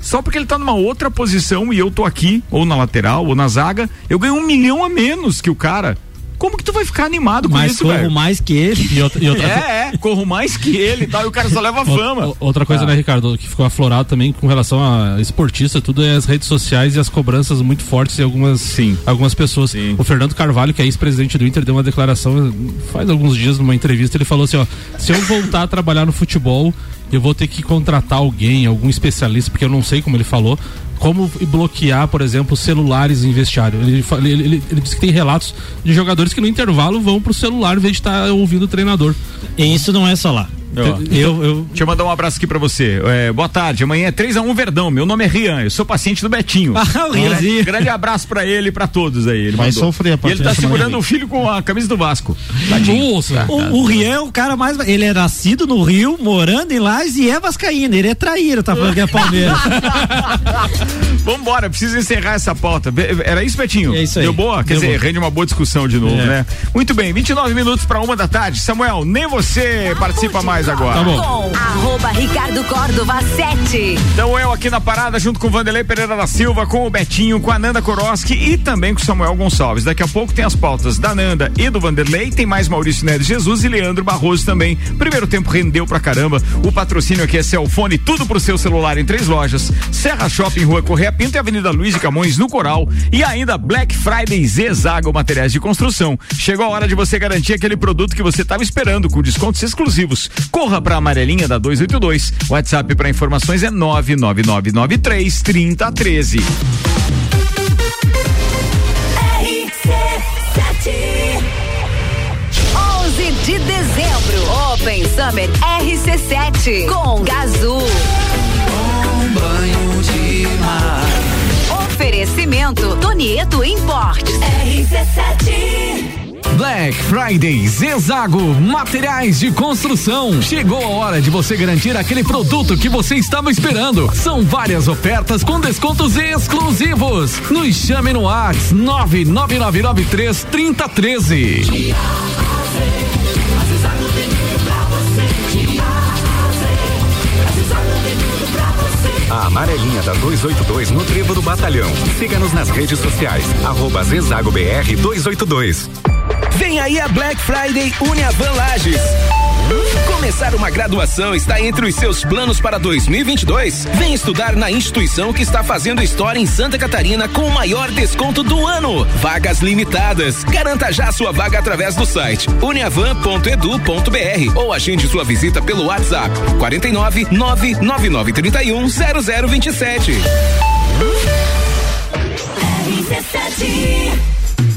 só porque ele tá numa outra posição e eu tô aqui, ou na lateral, ou na zaga, eu ganho um milhão a menos que o cara. Como que tu vai ficar animado com Mas isso, corro mais que ele. E outra, e outra... É, é, corro mais que ele e tal, e o cara só leva fama. Outra coisa, ah. né, Ricardo, que ficou aflorado também com relação a esportista, tudo é as redes sociais e as cobranças muito fortes de algumas, Sim. algumas pessoas. Sim. O Fernando Carvalho, que é ex-presidente do Inter, deu uma declaração faz alguns dias numa entrevista, ele falou assim, ó, se eu voltar a trabalhar no futebol, eu vou ter que contratar alguém, algum especialista, porque eu não sei como ele falou, como bloquear, por exemplo, celulares em vestiário. Ele, ele, ele, ele disse que tem relatos de jogadores que no intervalo vão pro celular em vez de estar tá ouvindo o treinador. E isso não é só lá. Eu, eu, eu, Deixa eu mandar um abraço aqui pra você. É, boa tarde, amanhã é 3x1 Verdão. Meu nome é Rian, eu sou paciente do Betinho. Ah, o grande, grande abraço pra ele e pra todos aí. Ele Vai mandou. sofrer a E ele tá segurando o filho com a camisa do Vasco. Nossa, tá, o, tá, o Rian é o cara mais. Ele é nascido no Rio, morando em Lages e é Vascaína. Ele é traíra, tá falando que é Palmeiras. Vambora, preciso encerrar essa pauta. Era isso, Betinho? É isso aí. Deu boa? Quer Deu dizer, boa. rende uma boa discussão de novo, é. né? Muito bem, 29 minutos pra uma da tarde. Samuel, nem você participa mais agora. Tá bom. Arroba Ricardo Córdova 7. Então eu aqui na parada junto com o Vanderlei Pereira da Silva, com o Betinho, com a Nanda Koroski e também com o Samuel Gonçalves. Daqui a pouco tem as pautas da Nanda e do Vanderlei, tem mais Maurício Neves Jesus e Leandro Barroso também. Primeiro tempo rendeu pra caramba. O patrocínio aqui é Celfone, tudo pro seu celular em três lojas. Serra Shopping, Rua Correia Pinto e Avenida Luiz de Camões no Coral. E ainda Black Friday Zezago Materiais de Construção. Chegou a hora de você garantir aquele produto que você estava esperando com descontos exclusivos. Corra pra Amarelinha linha da 282. WhatsApp para informações é 99993 3013. de dezembro, Open Summer RC7 com Gazul. Um banho de mar. Oferecimento Tonieto Importes. RC7. Black Friday Zezago Materiais de Construção. Chegou a hora de você garantir aquele produto que você estava esperando. São várias ofertas com descontos exclusivos. Nos chame no Whats 99993 3013. A amarelinha da 282 no Trevo do Batalhão. Siga-nos nas redes sociais. Arroba Zezago BR 282. Vem aí a Black Friday Uniavan Lages. Começar uma graduação está entre os seus planos para 2022? Vem estudar na instituição que está fazendo história em Santa Catarina com o maior desconto do ano. Vagas limitadas. Garanta já sua vaga através do site uniavan.edu.br ou agende sua visita pelo WhatsApp 49 99931 0027. RC7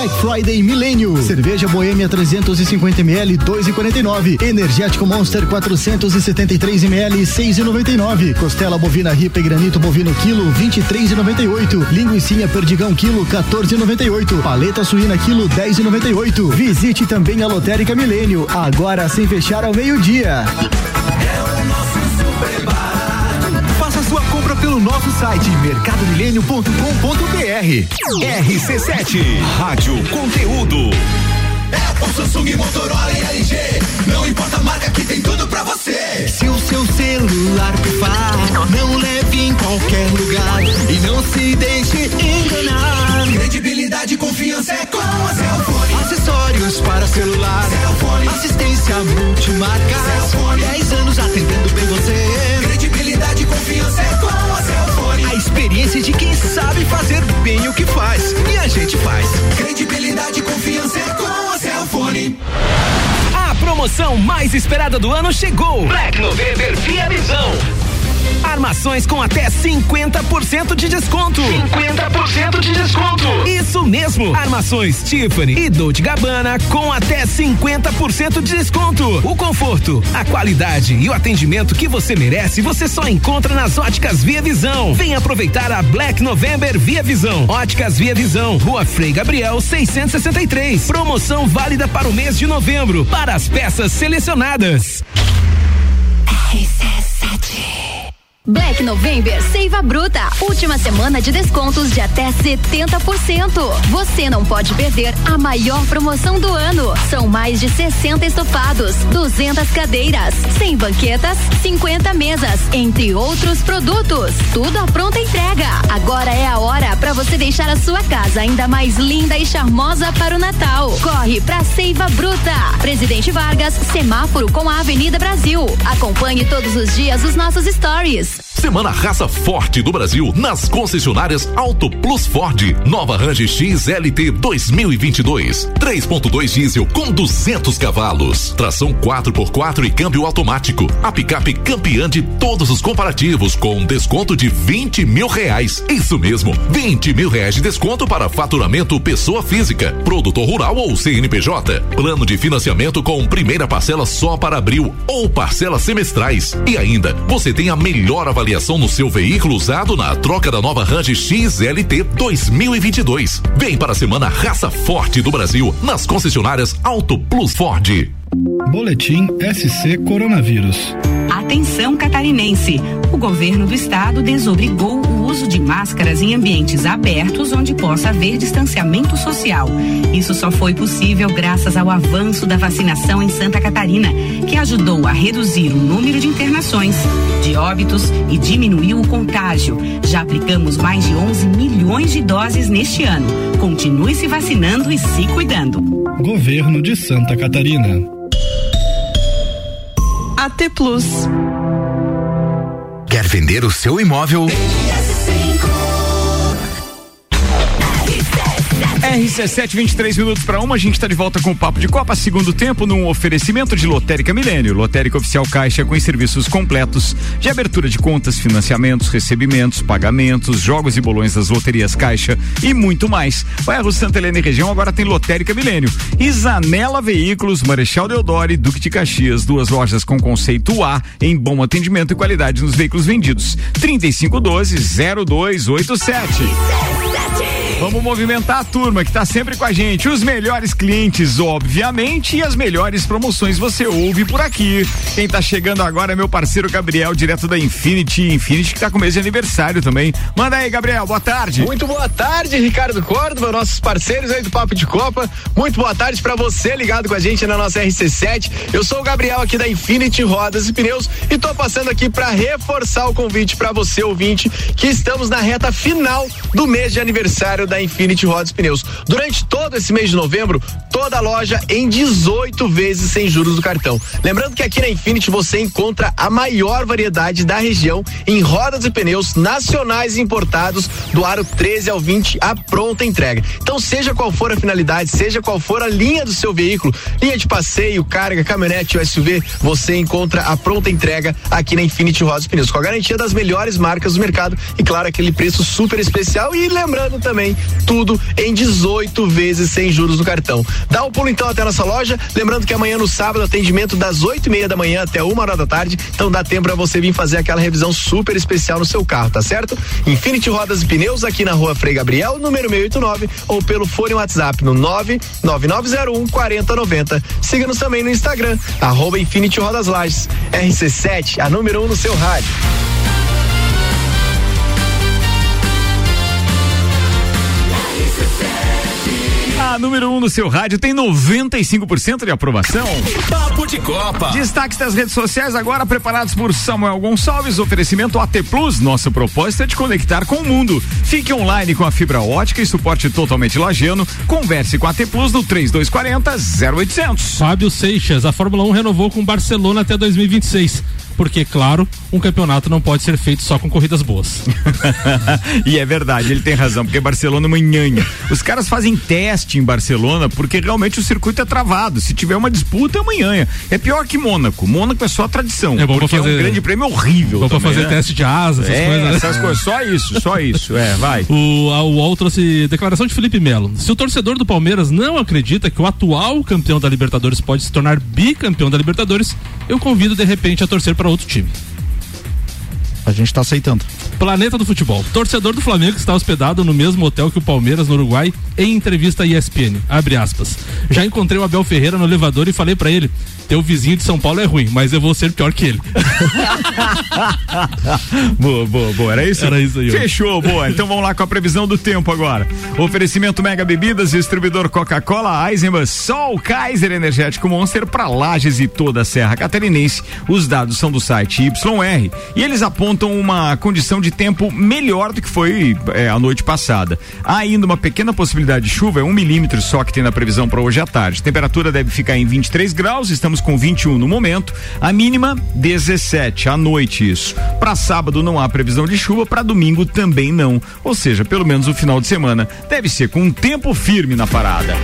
Black Friday Milênio. Cerveja Boêmia 350 ml 2,49. Energético Monster 473 ml 6,99. Costela bovina ripa e granito bovino quilo 23,98. Linguiça perdigão quilo 14,98. Paleta suína quilo 10,98. Visite também a Lotérica Milênio, agora sem fechar ao meio-dia. Faça sua compra pelo nosso site mercadomilênio.com.br. RC7 Rádio Conteúdo. É o Samsung, Motorola e LG. Não importa a marca que tem tudo pra você. Se o seu celular pifar, não leve em qualquer lugar e não se deixe enganar. Credibilidade e confiança é com a Cellfone. Acessórios para celular, Cellfone. assistência multimarca. Cellfone. 10 anos atendendo bem você. Credibilidade e confiança é com a Cellfone. A experiência de quem sabe fazer bem o que faz. E a gente faz. Credibilidade e confiança é com a Cellfone. A promoção mais esperada do ano chegou. Black November Via Visão. Armações com até 50% de desconto. 50% de desconto. Isso mesmo. Armações Tiffany e Dolce Gabbana com até 50% de desconto. O conforto, a qualidade e o atendimento que você merece, você só encontra nas Óticas Via Visão. Vem aproveitar a Black November Via Visão. Óticas Via Visão, Rua Frei Gabriel 663. Promoção válida para o mês de novembro para as peças selecionadas. Black November Seiva Bruta. Última semana de descontos de até 70%. Você não pode perder a maior promoção do ano. São mais de 60 estofados, 200 cadeiras, 100 banquetas, 50 mesas, entre outros produtos. Tudo à pronta entrega. Agora é a hora para você deixar a sua casa ainda mais linda e charmosa para o Natal. Corre pra Seiva Bruta. Presidente Vargas, semáforo com a Avenida Brasil. Acompanhe todos os dias os nossos stories. Semana Raça Forte do Brasil nas concessionárias Auto Plus Ford. Nova Range XLT 2022. 3.2 diesel com 200 cavalos. Tração 4x4 e câmbio automático. A picape campeã de todos os comparativos com um desconto de 20 mil reais. Isso mesmo, 20 mil reais de desconto para faturamento pessoa física, produtor rural ou CNPJ. Plano de financiamento com primeira parcela só para abril ou parcelas semestrais. E ainda, você tem a melhor avaliação no seu veículo usado na troca da nova Range XLT 2022. Vem para a semana Raça Forte do Brasil nas concessionárias Auto Plus Ford. Boletim SC Coronavírus. Atenção catarinense. O governo do estado desobrigou o uso de máscaras em ambientes abertos onde possa haver distanciamento social. Isso só foi possível graças ao avanço da vacinação em Santa Catarina, que ajudou a reduzir o número de internações, de óbitos e diminuiu o contágio. Já aplicamos mais de 11 milhões de doses neste ano. Continue se vacinando e se cuidando. Governo de Santa Catarina. AT Plus. Quer vender o seu imóvel? RC7, 23 minutos para uma, a gente está de volta com o Papo de Copa, segundo tempo, num oferecimento de Lotérica Milênio. Lotérica Oficial Caixa com serviços completos de abertura de contas, financiamentos, recebimentos, pagamentos, jogos e bolões das loterias Caixa e muito mais. Bairro Santa Helena e região agora tem Lotérica Milênio. Zanela Veículos, Marechal Deodoro e Duque de Caxias, duas lojas com conceito A em bom atendimento e qualidade nos veículos vendidos. 3512 0287. Vamos movimentar a turma. Turma que tá sempre com a gente. Os melhores clientes, obviamente, e as melhores promoções você ouve por aqui. Quem tá chegando agora é meu parceiro Gabriel, direto da Infinity. Infinity que tá com mês de aniversário também. Manda aí, Gabriel, boa tarde. Muito boa tarde, Ricardo Córdova, nossos parceiros aí do Papo de Copa. Muito boa tarde para você ligado com a gente na nossa RC7. Eu sou o Gabriel aqui da Infinity Rodas e Pneus e tô passando aqui para reforçar o convite para você ouvinte que estamos na reta final do mês de aniversário da Infinity Rodas e Pneus. Durante todo esse mês de novembro, toda a loja em 18 vezes sem juros do cartão. Lembrando que aqui na Infinity você encontra a maior variedade da região em rodas e pneus nacionais importados do aro 13 ao 20 a pronta entrega. Então, seja qual for a finalidade, seja qual for a linha do seu veículo, linha de passeio, carga, caminhonete ou SUV, você encontra a pronta entrega aqui na Infinity Rodas e Pneus, com a garantia das melhores marcas do mercado e, claro, aquele preço super especial. E lembrando também, tudo em 18 vezes sem juros no cartão. Dá um pulo então até a nossa loja. Lembrando que amanhã no sábado, atendimento das 8 e meia da manhã até uma hora da tarde. Então dá tempo para você vir fazer aquela revisão super especial no seu carro, tá certo? Infinity Rodas e Pneus aqui na rua Frei Gabriel, número 689, ou pelo fone WhatsApp no 99901 4090. Siga-nos também no Instagram, arroba Infinity Rodas Lages. RC7, a número 1 um no seu rádio. A número 1 um no seu rádio tem 95% de aprovação. Papo de Copa. Destaques das redes sociais agora preparados por Samuel Gonçalves. Oferecimento AT Plus. Nossa proposta é te conectar com o mundo. Fique online com a fibra ótica e suporte totalmente lagiano. Converse com a AT Plus no 3240 0800. Fábio Seixas, a Fórmula 1 renovou com Barcelona até 2026 porque, claro, um campeonato não pode ser feito só com corridas boas. e é verdade, ele tem razão, porque Barcelona é. Os caras fazem teste em Barcelona porque realmente o circuito é travado. Se tiver uma disputa, é amanhã. É pior que Mônaco. Mônaco é só tradição. É bom porque fazer, é um grande prêmio horrível. Bom também, pra fazer né? teste de asa, essas é, coisas. né? Essas coisas. Só isso, só isso. É, vai. O, a UOL trouxe declaração de Felipe Melo. Se o torcedor do Palmeiras não acredita que o atual campeão da Libertadores pode se tornar bicampeão da Libertadores, eu convido de repente a torcer para outro time. A gente tá aceitando. Planeta do Futebol. Torcedor do Flamengo está hospedado no mesmo hotel que o Palmeiras no Uruguai em entrevista à ESPN. Abre aspas. Já encontrei o Abel Ferreira no elevador e falei para ele: teu vizinho de São Paulo é ruim, mas eu vou ser pior que ele. boa, boa, boa. Era isso? Era isso aí. Fechou, boa. Então vamos lá com a previsão do tempo agora. Oferecimento Mega Bebidas, distribuidor Coca-Cola, Eisenbahn, Sol, Kaiser Energético Monster para Lages e toda a Serra Catarinense. Os dados são do site YR e eles apontam uma condição de tempo melhor do que foi é, a noite passada. Há ainda uma pequena possibilidade de chuva, é um milímetro só que tem na previsão para hoje à tarde. Temperatura deve ficar em 23 graus, estamos com 21 no momento. A mínima 17 à noite isso. Para sábado não há previsão de chuva, para domingo também não. Ou seja, pelo menos o final de semana deve ser com um tempo firme na parada.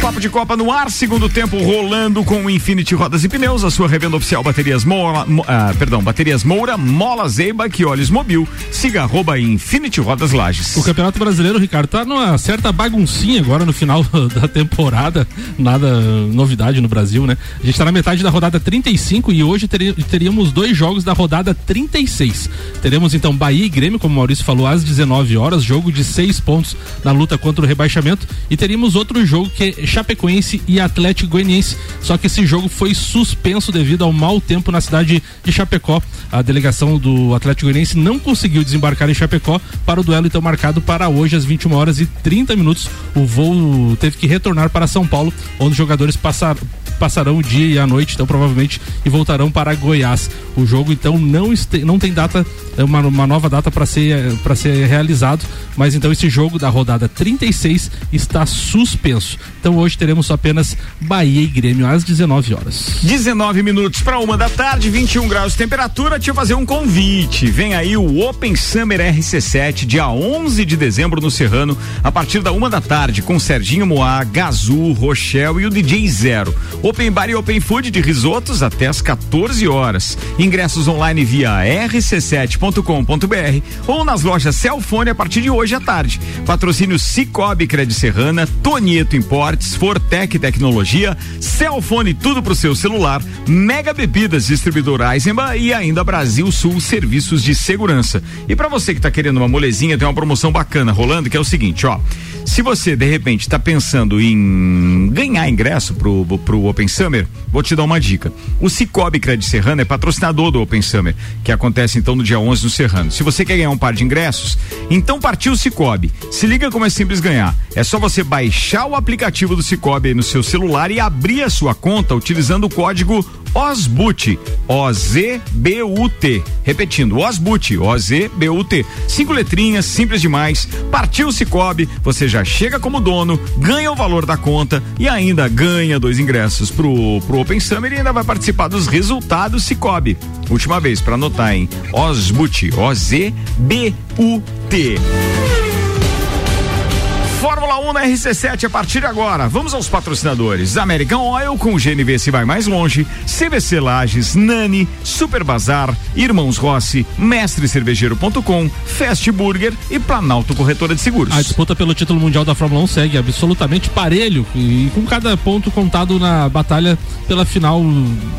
Papo de Copa no ar, segundo tempo rolando com o Infinity Rodas e Pneus, a sua revenda oficial Baterias Moura, Mo- ah, perdão, Baterias Moura, Mola Zeiba, que olhos mobil, siga arroba Infinity Rodas Lages. O Campeonato Brasileiro, Ricardo, tá numa certa baguncinha agora no final da temporada. Nada novidade no Brasil, né? A gente tá na metade da rodada 35 e hoje teríamos dois jogos da rodada 36. Teremos então Bahia e Grêmio, como o Maurício falou, às 19 horas, jogo de seis pontos na luta contra o rebaixamento. E teríamos outro jogo que é Chapecoense e Atlético Goianiense. Só que esse jogo foi suspenso devido ao mau tempo na cidade de Chapecó. A delegação do Atlético Goianiense não conseguiu desembarcar em Chapecó para o duelo então marcado para hoje às 21 horas e 30 minutos. O voo teve que retornar para São Paulo, onde os jogadores passar, passarão o dia a noite, então provavelmente e voltarão para Goiás. O jogo então não, este, não tem data, é uma, uma nova data para ser para ser realizado, mas então esse jogo da rodada 36 está suspenso. Então hoje teremos apenas Bahia e Grêmio às 19 horas. 19 minutos para uma da tarde, 21 graus de temperatura. Deixa eu fazer um convite. Vem aí o Open Summer RC7, dia 11 de dezembro no Serrano, a partir da uma da tarde, com Serginho Moá, Gazu, Rochelle e o DJ Zero. Open Bar e Open Food de risotos até às 14 horas. Ingressos online via rc7.com.br ou nas lojas Celfone a partir de hoje à tarde. Patrocínio Cicobi Cred Serrana, Tonieto Importes, Fortec Tecnologia, Celfone tudo pro seu celular, Mega Bebidas, distribuidor Eisenbahn e ainda Brasil Sul Serviços de Segurança. E para você que tá querendo uma molezinha, tem uma promoção bacana rolando que é o seguinte, ó. Se você, de repente, está pensando em ganhar ingresso pro, pro Open Summer, vou te dar uma dica. O Cicobi Credit Serrano é patrocinador do Open Summer, que acontece então no dia 11 no Serrano. Se você quer ganhar um par de ingressos, então partiu o Cicobi. Se liga como é simples ganhar. É só você baixar o aplicativo do Cicobi no seu celular e abrir a sua conta utilizando o código OSBUT, O-Z-B-U-T. Repetindo, OSBUT, O-Z-B-U-T. Cinco letrinhas, simples demais. Partiu o Cicobi, você já chega como dono, ganha o valor da conta e ainda ganha dois ingressos pro, pro Open Summer e ainda vai participar dos resultados Cicobi. Última vez, para anotar, hein? OSBUT, O-Z-B-U-T. Fórmula 1 na RC7 a partir de agora. Vamos aos patrocinadores. American Oil com GNV se vai mais longe, CVC Lages, Nani, Super Bazar, Irmãos Rossi, Mestre Cervejeiro.com, Fast Burger e Planalto Corretora de Seguros. A disputa pelo título mundial da Fórmula 1 segue absolutamente parelho e com cada ponto contado na batalha pela final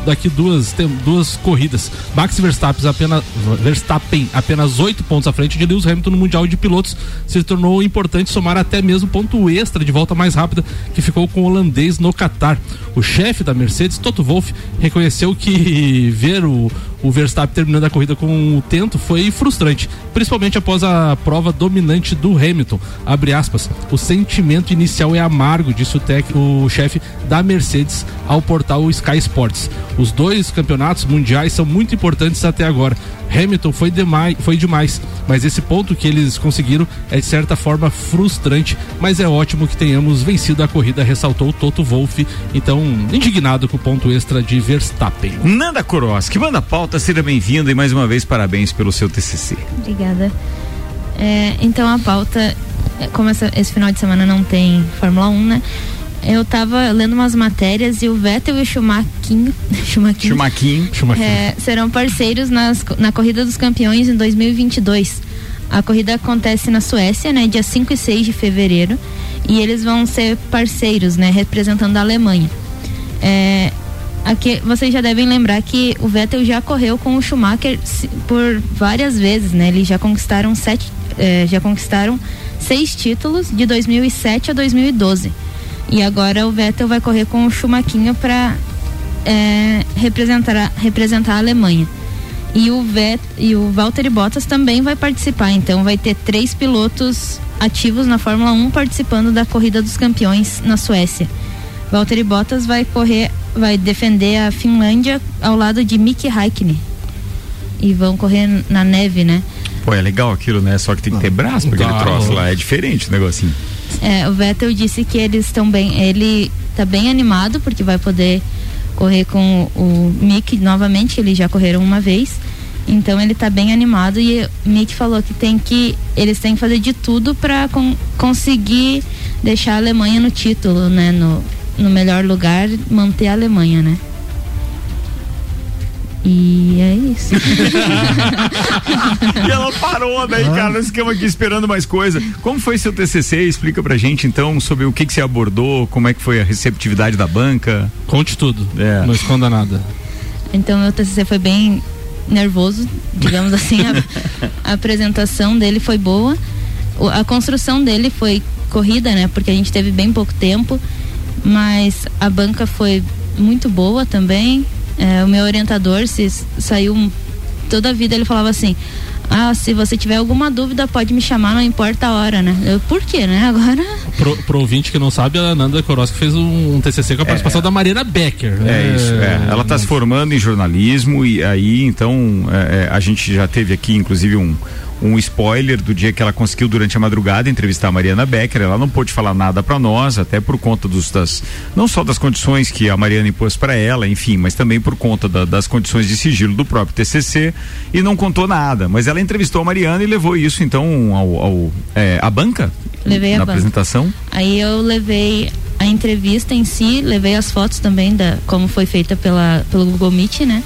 daqui duas duas corridas. Max Verstappen apenas Verstappen apenas oito pontos à frente de Lewis Hamilton no mundial de pilotos se tornou importante somar até mesmo ponto extra de volta mais rápida que ficou com o holandês no Qatar. O chefe da Mercedes, Toto Wolff, reconheceu que ver o, o Verstappen terminando a corrida com o tento foi frustrante, principalmente após a prova dominante do Hamilton. Abre aspas. O sentimento inicial é amargo, disse o, tec, o chefe da Mercedes ao portal Sky Sports. Os dois campeonatos mundiais são muito importantes até agora. Hamilton foi demais, foi demais, mas esse ponto que eles conseguiram é de certa forma frustrante, mas é ótimo que tenhamos vencido a corrida, ressaltou Toto Wolff, então indignado com o ponto extra de Verstappen. Nanda Koroski, que manda pauta, seja bem-vinda e mais uma vez parabéns pelo seu TCC. Obrigada. É, então a pauta, como essa, esse final de semana não tem Fórmula 1, né? Eu tava lendo umas matérias e o Vettel e o Schumacher, Schumacher, Schumacher. É, serão parceiros nas, na Corrida dos Campeões em 2022. A corrida acontece na Suécia, né, dia 5 e 6 de fevereiro, e eles vão ser parceiros, né, representando a Alemanha. É, aqui vocês já devem lembrar que o Vettel já correu com o Schumacher por várias vezes, né? Eles já conquistaram sete, é, já conquistaram seis títulos de 2007 a 2012. E agora o Vettel vai correr com o Schumacher para é, representar, representar a Alemanha. E o, Vet, e o Valtteri Bottas também vai participar, então vai ter três pilotos ativos na Fórmula 1 participando da corrida dos campeões na Suécia. Valtteri Bottas vai correr, vai defender a Finlândia ao lado de Mick Raikkonen. E vão correr na neve, né? Pô, é legal aquilo, né? Só que tem que ter braço porque aquele troço lá. É diferente o negocinho. É, o Vettel disse que eles estão bem. Ele tá bem animado porque vai poder correr com o Mick novamente, eles já correram uma vez. Então ele tá bem animado e o Mick falou que tem que eles têm que fazer de tudo para con conseguir deixar a Alemanha no título, né, no, no melhor lugar, manter a Alemanha, né? E é isso. e ela parou daí, ah. cara, nós ficamos aqui esperando mais coisa. Como foi seu TCC? Explica pra gente então sobre o que que você abordou, como é que foi a receptividade da banca. Conte tudo. É. Não esconda nada. Então meu TCC foi bem nervoso, digamos assim. A, a apresentação dele foi boa. A construção dele foi corrida, né? Porque a gente teve bem pouco tempo, mas a banca foi muito boa também. É, o meu orientador se saiu toda a vida ele falava assim ah, se você tiver alguma dúvida, pode me chamar, não importa a hora, né? Eu, por quê, né? Agora. Pro, pro ouvinte que não sabe, a Nanda Koroski fez um, um, TCC com a participação é, da Mariana Becker. Né? É isso, é. Ela está se formando em jornalismo e aí, então, é, é, a gente já teve aqui, inclusive, um, um spoiler do dia que ela conseguiu durante a madrugada entrevistar a Mariana Becker. Ela não pôde falar nada para nós, até por conta dos das não só das condições que a Mariana impôs para ela, enfim, mas também por conta da, das condições de sigilo do próprio TCC e não contou nada. Mas ela entrevistou a Mariana e levou isso então ao, ao é, à banca. Levei na a apresentação. Banca. Aí eu levei a entrevista em si, levei as fotos também da como foi feita pela pelo Google Meet, né?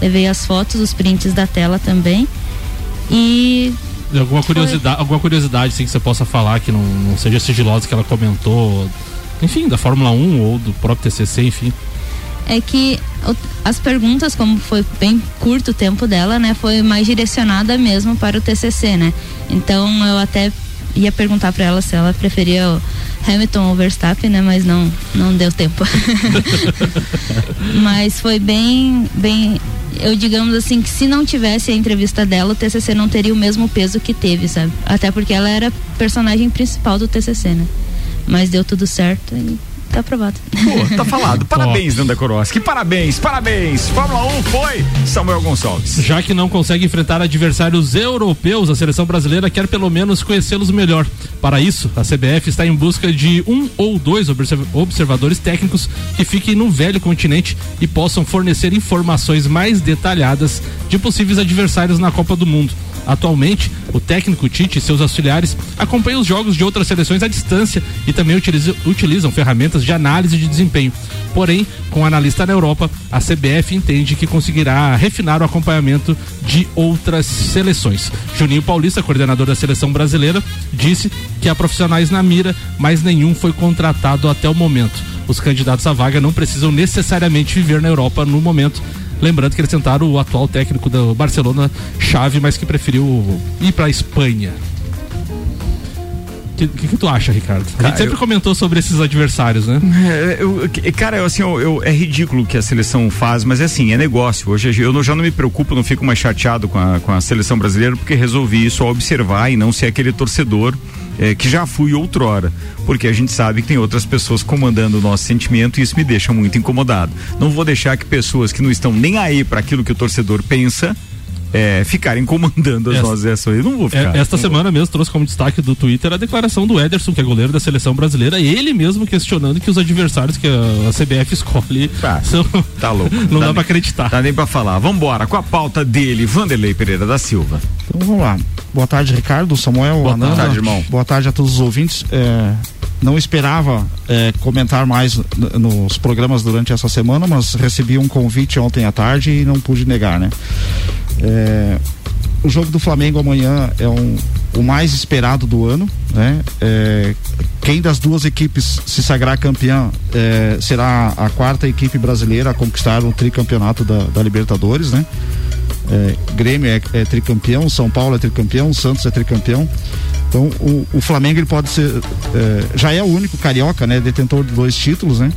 Levei as fotos, os prints da tela também. E alguma curiosidade, alguma curiosidade assim, que você possa falar que não, não seja sigilosa que ela comentou, enfim, da Fórmula 1 ou do próprio TCC, enfim. É que as perguntas, como foi bem curto o tempo dela, né, foi mais direcionada mesmo para o TCC, né? Então eu até ia perguntar para ela se ela preferia o Hamilton ou Verstappen, né? Mas não, não deu tempo. mas foi bem, bem, eu digamos assim que se não tivesse a entrevista dela, o TCC não teria o mesmo peso que teve, sabe? Até porque ela era personagem principal do TCC, né? Mas deu tudo certo e tá aprovado. Pô, tá falado. Parabéns, Nanda Koroski. Parabéns, parabéns. Fórmula 1 foi Samuel Gonçalves. Já que não consegue enfrentar adversários europeus, a seleção brasileira quer pelo menos conhecê-los melhor. Para isso, a CBF está em busca de um ou dois observadores técnicos que fiquem no velho continente e possam fornecer informações mais detalhadas de possíveis adversários na Copa do Mundo. Atualmente, o técnico Tite e seus auxiliares acompanham os jogos de outras seleções à distância e também utilizam, utilizam ferramentas de análise de desempenho. Porém, com o analista na Europa, a CBF entende que conseguirá refinar o acompanhamento de outras seleções. Juninho Paulista, coordenador da seleção brasileira, disse que há profissionais na mira, mas nenhum foi contratado até o momento. Os candidatos à vaga não precisam necessariamente viver na Europa no momento Lembrando que eles tentaram o atual técnico do Barcelona, Chave, mas que preferiu ir para a Espanha. O que, que, que, tu acha, Ricardo? Cara, a gente sempre eu... comentou sobre esses adversários, né? É, eu, cara, eu, assim, eu, é ridículo o que a seleção faz, mas é assim, é negócio. Hoje eu já não me preocupo, não fico mais chateado com a, com a seleção brasileira, porque resolvi isso observar e não ser aquele torcedor é, que já fui outrora, porque a gente sabe que tem outras pessoas comandando o nosso sentimento e isso me deixa muito incomodado. Não vou deixar que pessoas que não estão nem aí para aquilo que o torcedor pensa é, ficarem comandando as esta, nossas ações. Não vou ficar. É, esta semana mesmo trouxe como destaque do Twitter a declaração do Ederson, que é goleiro da seleção brasileira, ele mesmo questionando que os adversários que a, a CBF escolhe tá, são. Tá louco. não dá, dá pra acreditar. Dá nem pra falar. Vambora, com a pauta dele, Vanderlei Pereira da Silva. Então vamos lá. Boa tarde, Ricardo, Samuel, Boa Ananda. tarde, irmão. Boa tarde a todos os ouvintes. É, não esperava é, comentar mais nos programas durante essa semana, mas recebi um convite ontem à tarde e não pude negar, né? É, o jogo do Flamengo amanhã é um, o mais esperado do ano, né? É, quem das duas equipes se sagrar campeã é, será a quarta equipe brasileira a conquistar o tricampeonato da, da Libertadores, né? É, Grêmio é, é, tricampeão, São Paulo é tricampeão, Santos é tricampeão. Então o, o Flamengo ele pode ser, é, já é o único carioca, né? Detentor de dois títulos, né?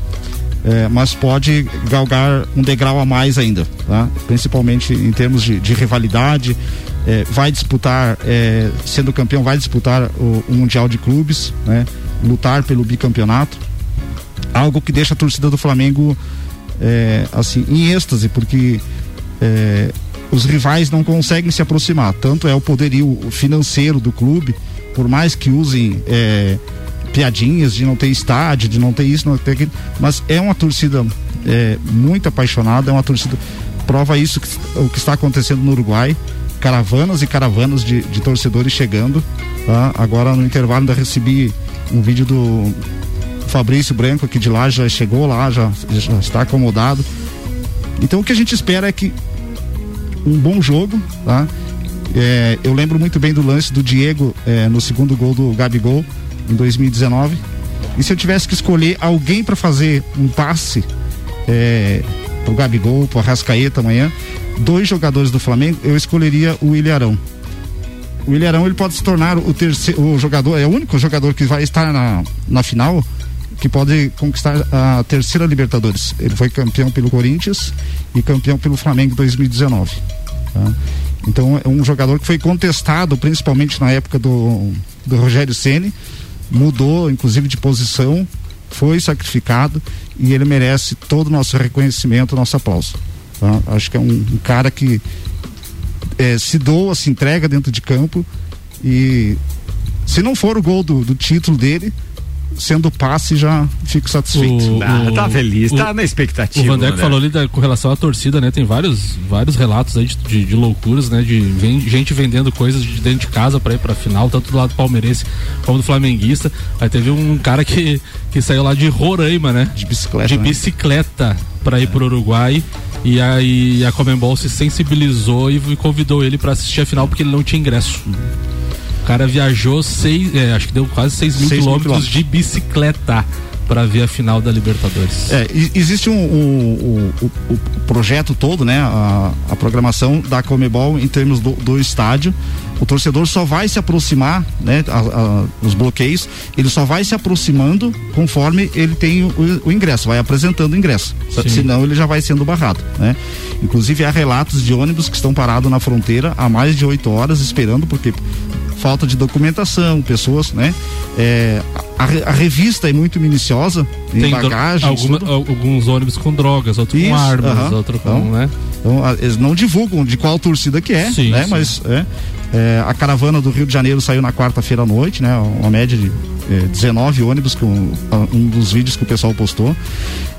É, mas pode galgar um degrau a mais ainda, tá? principalmente em termos de, de rivalidade. É, vai disputar, é, sendo campeão, vai disputar o, o, Mundial de Clubes, né? lutar pelo bicampeonato. Algo que deixa a torcida do Flamengo assim em êxtase, porque os rivais não conseguem se aproximar. Tanto é o poderio financeiro do clube, por mais que usem é, piadinhas de não ter estádio, de não ter isso, não ter aquilo, mas é uma torcida é, muito apaixonada, é uma torcida prova isso que, o que está acontecendo no Uruguai, caravanas e caravanas de, de torcedores chegando. Tá? Agora no intervalo ainda recebi um vídeo do Fabrício Branco aqui de lá já chegou lá, já, já está acomodado. Então o que a gente espera é que um bom jogo, tá? É, eu lembro muito bem do lance do Diego é, no segundo gol do Gabigol em 2019. E se eu tivesse que escolher alguém para fazer um passe é, pro Gabigol, pro Arrascaeta amanhã, dois jogadores do Flamengo, eu escolheria o Ilharão. O Ilharão ele pode se tornar o terceiro o jogador, é o único jogador que vai estar na, na final que pode conquistar a terceira Libertadores. Ele foi campeão pelo Corinthians e campeão pelo Flamengo em 2019. Tá? Então é um jogador que foi contestado, principalmente na época do, do Rogério Ceni, mudou inclusive de posição, foi sacrificado e ele merece todo o nosso reconhecimento, nosso aplauso. Tá? Acho que é um, um cara que é, se doa, se entrega dentro de campo e se não for o gol do, do título dele, sendo passe já fico satisfeito. O, ah, tá feliz, tá na expectativa. O Vandeco falou ali da, com relação à torcida, né? Tem vários, vários relatos aí de, de, de loucuras, né? De vem, gente vendendo coisas de dentro de casa para ir pra final, tanto do lado palmeirense como do flamenguista. Aí teve um cara que, que saiu lá de Roraima, né? De bicicleta. De né? bicicleta para ir pro Uruguai. E aí a Comembol se sensibilizou e convidou ele para assistir a final porque ele não tinha ingresso. Cara viajou seis, é, acho que deu quase 6 mil Seis mil quilômetros de bicicleta para ver a final da Libertadores. É, existe um, um- o, o- o projeto todo, né? A, a programação da Comebol em termos do, do estádio. O torcedor só vai se aproximar, né? a- a- os bloqueios, ele só vai se aproximando conforme ele tem o, o ingresso, vai apresentando o ingresso. Sim. Senão ele já vai sendo barrado, né? Inclusive há relatos de ônibus que estão parados na fronteira há mais de oito horas esperando, porque falta de documentação, pessoas, né? É, a, a revista é muito minuciosa, em Tem alguma- al- alguns ônibus com drogas, outros com armas, aham. outro com, Então, né? Então, a- eles não divulgam de qual torcida que é, Sim, né? sim. Mas é, é, a caravana do Rio de Janeiro saiu na quarta-feira à noite, né? Uma média de é, 19 ônibus com um dos vídeos que o pessoal postou.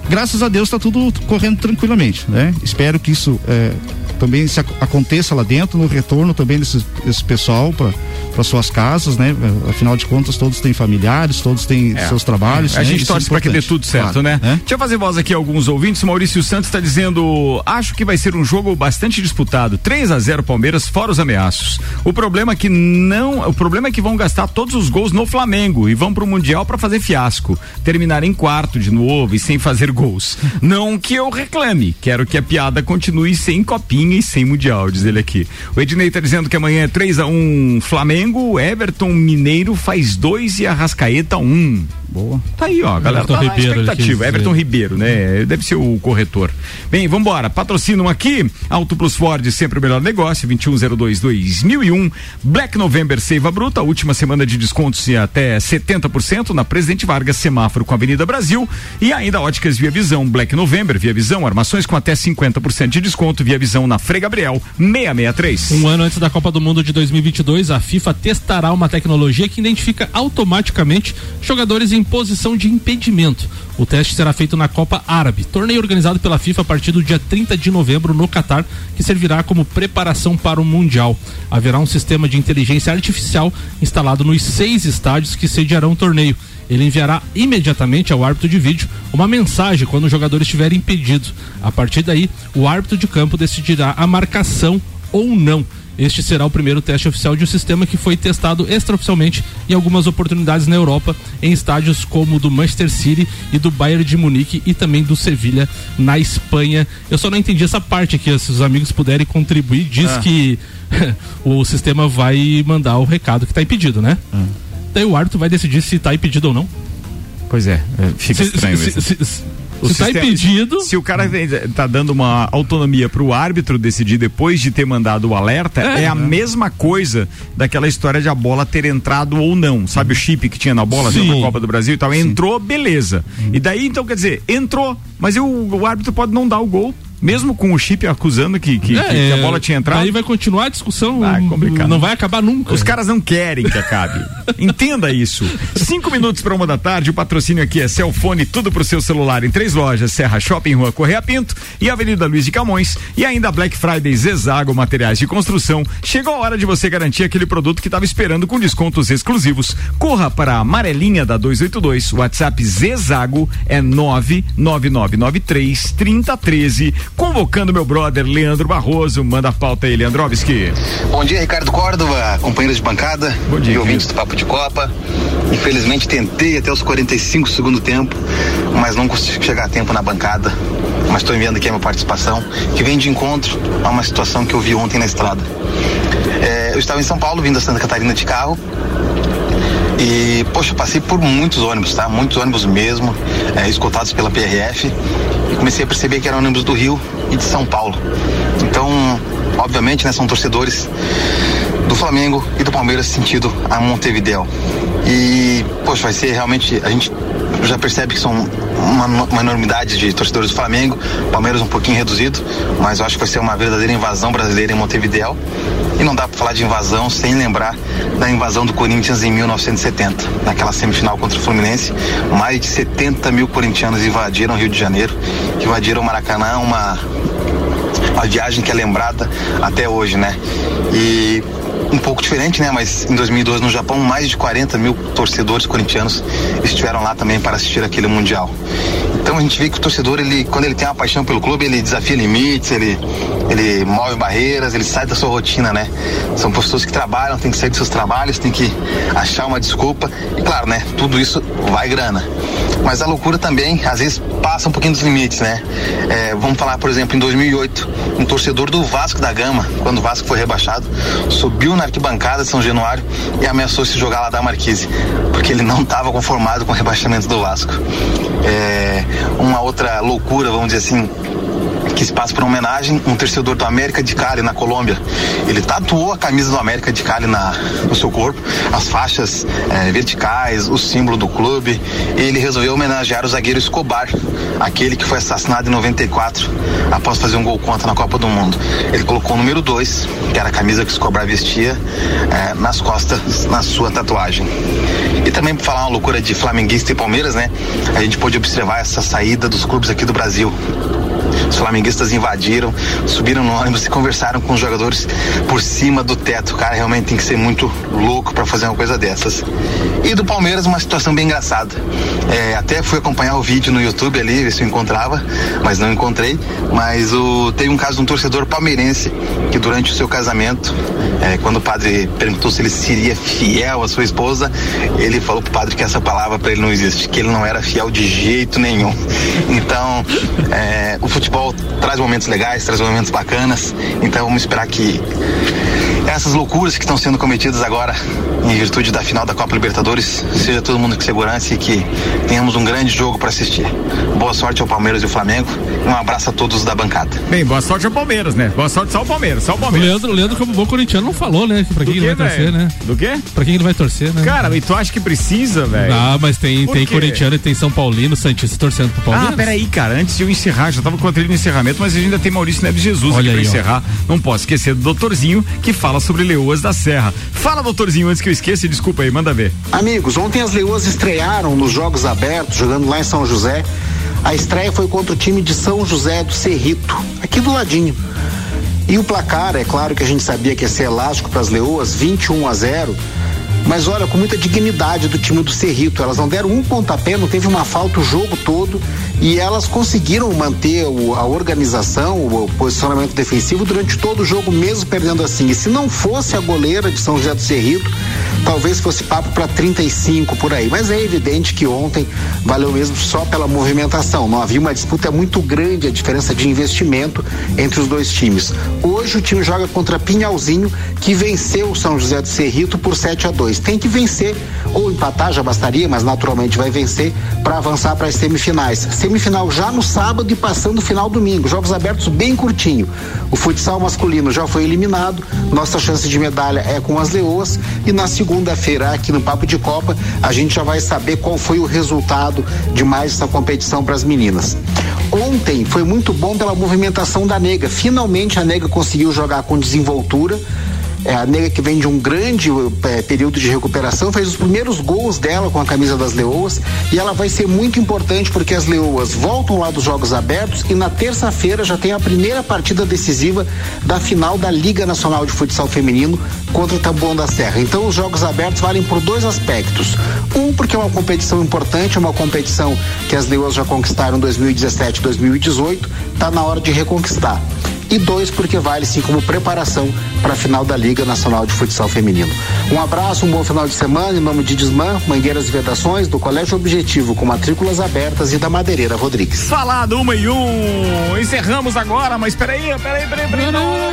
Graças a Deus está tudo correndo tranquilamente, né? Espero que isso é, também se ac- aconteça lá dentro, no retorno também desse, desse pessoal para suas casas, né? Afinal de contas, todos têm familiares, todos têm É. seus trabalhos. A né? gente Isso é torce para que dê tudo certo, Claro, né? Deixa eu fazer voz aqui alguns ouvintes. Maurício Santos está dizendo: acho que vai ser um jogo bastante disputado. 3 a 0 Palmeiras, fora os ameaços. O problema é que não. O problema é que vão gastar todos os gols no Flamengo e vão pro Mundial para fazer fiasco. Terminar em quarto de novo e sem fazer gols. Não que eu reclame. Quero que a piada continue sem copinha e sem Mundial, diz ele aqui. O Ednei tá dizendo que amanhã é 3 a 1 Flamengo, Everton Mineiro faz dois e Arrascaeta um. Boa. Tá aí, ó, galera. Everton tá Ribeiro, expectativa. Everton Ribeiro, né? Deve ser o corretor. Bem, vambora. Patrocinam aqui. Auto Plus Ford, sempre o melhor negócio. 2102-2001. Black November Seiva Bruta. Última semana de descontos e até 70% na Presidente Vargas, semáforo com a Avenida Brasil. E ainda óticas Via Visão. Black November, Via Visão. Armações com até 50% de desconto. Via Visão na Frei Gabriel 663. Um ano antes da Copa do Mundo de 2022, a FIFA testará uma tecnologia que identifica automaticamente jogadores em posição de impedimento. O teste será feito na Copa Árabe, torneio organizado pela FIFA a partir do dia 30 de novembro no Catar, que servirá como preparação para o Mundial. Haverá um sistema de inteligência artificial instalado nos seis estádios que sediarão o torneio. Ele enviará imediatamente ao árbitro de vídeo uma mensagem quando o jogador estiver impedido. A partir daí, o árbitro de campo decidirá a marcação ou não. Este será o primeiro teste oficial de um sistema que foi testado extraoficialmente em algumas oportunidades na Europa, em estádios como o do Manchester City e do Bayern de Munique e também do Sevilha na Espanha. Eu só não entendi essa parte aqui, se os amigos puderem contribuir, diz Ah. que o sistema vai mandar o recado que está impedido, né? Daí o árbitro vai decidir se está impedido ou não. Pois é, é, fica Se- estranho se- se- se- O se tá sistema- impedido- Se o cara tá dando uma autonomia pro árbitro decidir depois de ter mandado o alerta, é, a mesma coisa daquela história de a bola ter entrado ou não. Sabe o chip que tinha na bola Sim. na Copa do Brasil e tal? Entrou, beleza. E daí, então, quer dizer, entrou, mas eu- o árbitro pode não dar o gol. Mesmo com o chip acusando que, que- que- que a É, bola tinha entrado. Aí vai continuar a discussão, Ah, é complicado. não vai acabar nunca. Os caras não querem que acabe. Entenda isso. Cinco minutos para uma da tarde. O patrocínio aqui é Celfone, tudo pro seu celular em três lojas: Serra Shopping, Rua Correia Pinto e Avenida Luiz de Camões. E ainda Black Friday Zezago Materiais de Construção. Chegou a hora de você garantir aquele produto que estava esperando com descontos exclusivos. Corra para a amarelinha da 282. WhatsApp Zezago é 99993 3013. Convocando meu brother Leandro Barroso. Manda a pauta aí, Leandrovski. Bom dia, Ricardo Córdova, companheiros de bancada Bom dia, e ouvintes do Papo de Copa. Infelizmente tentei até os 45 do segundo tempo, mas não consegui chegar a tempo na bancada. Mas estou enviando aqui a minha participação, que vem de encontro a uma situação que eu vi ontem na estrada. É, eu estava em São Paulo, vindo da Santa Catarina de carro, e, poxa, passei por muitos ônibus, tá? Muitos ônibus mesmo, é, pela PRF. E comecei a perceber que eram ônibus do Rio e de São Paulo. Então, obviamente, né, são torcedores do Flamengo e do Palmeiras sentido a Montevideo. E, poxa, vai ser realmente. A gente já percebe que são uma, uma enormidade de torcedores do Flamengo, Palmeiras um pouquinho reduzido, mas eu acho que vai ser uma verdadeira invasão brasileira em Montevideo. E não dá para falar de invasão sem lembrar da invasão do Corinthians em 1970, naquela semifinal contra o Fluminense. Mais de 70 mil corintianos invadiram o Rio de Janeiro, invadiram o Maracanã, uma, uma viagem que é lembrada até hoje, né? E um pouco diferente, né? Mas em 2012 no Japão, mais de 40 mil torcedores corintianos estiveram lá também para assistir aquele Mundial. Então a gente vê que o torcedor, ele, quando ele tem uma paixão pelo clube, ele desafia limites, ele, ele move barreiras, ele sai da sua rotina, né? São pessoas que trabalham, tem que sair dos seus trabalhos, tem que achar uma desculpa. E claro, né? Tudo isso vai grana. Mas a loucura também, às vezes, passa um pouquinho dos limites, né? É, vamos falar, por exemplo, em 2008, um torcedor do Vasco da Gama, quando o Vasco foi rebaixado, subiu na arquibancada de São Januário e ameaçou se jogar lá da Marquise, porque ele não estava conformado com o rebaixamento do Vasco. É, uma outra loucura, vamos dizer assim, que se passa por homenagem, um torcedor do América de Cali, na Colômbia. Ele tatuou a camisa do América de Cali na, no seu corpo, as faixas eh, verticais, o símbolo do clube. Ele resolveu homenagear o zagueiro Escobar, aquele que foi assassinado em 94, após fazer um gol contra na Copa do Mundo. Ele colocou o número 2, que era a camisa que Escobar vestia, eh, nas costas, na sua tatuagem. E também para falar uma loucura de flamenguista e Palmeiras, né? A gente pôde observar essa saída dos clubes aqui do Brasil. Os flamenguistas invadiram, subiram no ônibus e conversaram com os jogadores por cima do teto. Cara realmente tem que ser muito louco para fazer uma coisa dessas. E do Palmeiras, uma situação bem engraçada. É, até fui acompanhar o vídeo no YouTube ali, ver se eu encontrava, mas não encontrei. Mas o, teve um caso de um torcedor palmeirense que durante o seu casamento, é, quando o padre perguntou se ele seria fiel à sua esposa, ele falou pro padre que essa palavra para ele não existe, que ele não era fiel de jeito nenhum. Então, é, o futebol traz momentos legais, traz momentos bacanas. Então vamos esperar que essas loucuras que estão sendo cometidas agora em virtude da final da Copa Libertadores seja todo mundo com segurança e que tenhamos um grande jogo para assistir. Boa sorte ao Palmeiras e ao Flamengo. Um abraço a todos da bancada. Bem, boa sorte ao Palmeiras, né? Boa sorte só ao Palmeiras, só o O Palmeiras. Leandro, o Leandro, como bom corintiano, não falou, né? Pra quem Do ele vai torcer, né? Do quê? Pra quem ele vai torcer, né? Cara, e tu acha que precisa, velho? Ah, mas tem, Por tem quê? corintiano e tem São Paulino, Santista torcendo pro Palmeiras. Ah, peraí, cara, antes de eu encerrar, já tava com a trilha de encerramento, mas a gente ainda tem Maurício Neves Jesus Olha aqui pra aí, ó. encerrar. Não posso esquecer do doutorzinho que fala sobre leoas da serra. Fala, doutorzinho, antes que eu esqueça, desculpa aí, manda ver. Amigos, ontem as Leoas estrearam nos Jogos Abertos, jogando lá em São José. A estreia foi contra o time de São José do Cerrito, aqui do ladinho. E o placar, é claro que a gente sabia que ia ser elástico para as Leoas, 21 a 0. Mas olha, com muita dignidade do time do Cerrito. Elas não deram um pontapé, não teve uma falta o jogo todo. E elas conseguiram manter o- a organização, o posicionamento defensivo durante todo o jogo, mesmo perdendo assim. E se não fosse a goleira de São José do Cerrito, talvez fosse papo para 35 por aí. Mas é evidente que ontem valeu mesmo só pela movimentação. Não havia uma disputa muito grande, a diferença de investimento entre os dois times. Hoje o time joga contra Pinhalzinho, que venceu o São José do Cerrito por 7 a 2 Tem que vencer, ou empatar já bastaria, mas naturalmente vai vencer para avançar para as semifinais. Semifinal já no sábado e passando o final domingo. Jogos abertos bem curtinho. O futsal masculino já foi eliminado. Nossa chance de medalha é com as leoas. E na segunda-feira, aqui no Papo de Copa, a gente já vai saber qual foi o resultado de mais essa competição para as meninas. Ontem foi muito bom pela movimentação da nega. Finalmente a nega conseguiu jogar com desenvoltura. É a nega que vem de um grande é, período de recuperação, fez os primeiros gols dela com a camisa das Leoas e ela vai ser muito importante porque as Leoas voltam lá dos Jogos Abertos e na terça-feira já tem a primeira partida decisiva da final da Liga Nacional de Futsal Feminino contra o Taboão da Serra. Então os Jogos Abertos valem por dois aspectos. Um, porque é uma competição importante, é uma competição que as Leoas já conquistaram em 2017 2018, está na hora de reconquistar e dois porque vale sim como preparação para a final da Liga Nacional de Futsal Feminino. Um abraço, um bom final de semana em nome de Desmã, Mangueiras e Vedações, do Colégio Objetivo com matrículas abertas e da Madeireira Rodrigues. Falado uma e um. Encerramos agora, mas peraí, peraí, peraí, peraí. Não,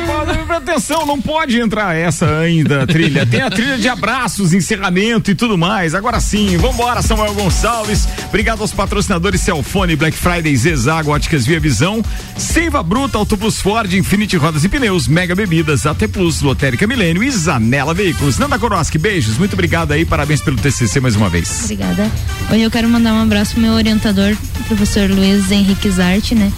atenção, não pode entrar essa ainda, trilha. Tem a trilha de abraços, encerramento e tudo mais. Agora sim, vambora, Samuel Gonçalves. Obrigado aos patrocinadores Celfone, Black Friday, Zezago, Óticas Via Visão, Seiva Bruta, Auto Plus Ford, Infinity Rodas e Pneus, Mega Bebidas, AT Plus, Lotérica Milênio e Zanela Veículos. Nanda Koroski, beijos, muito obrigado aí, parabéns pelo TCC mais uma vez. Obrigada. Hoje eu quero mandar um abraço pro meu orientador, professor Luiz Henrique Zarte, né?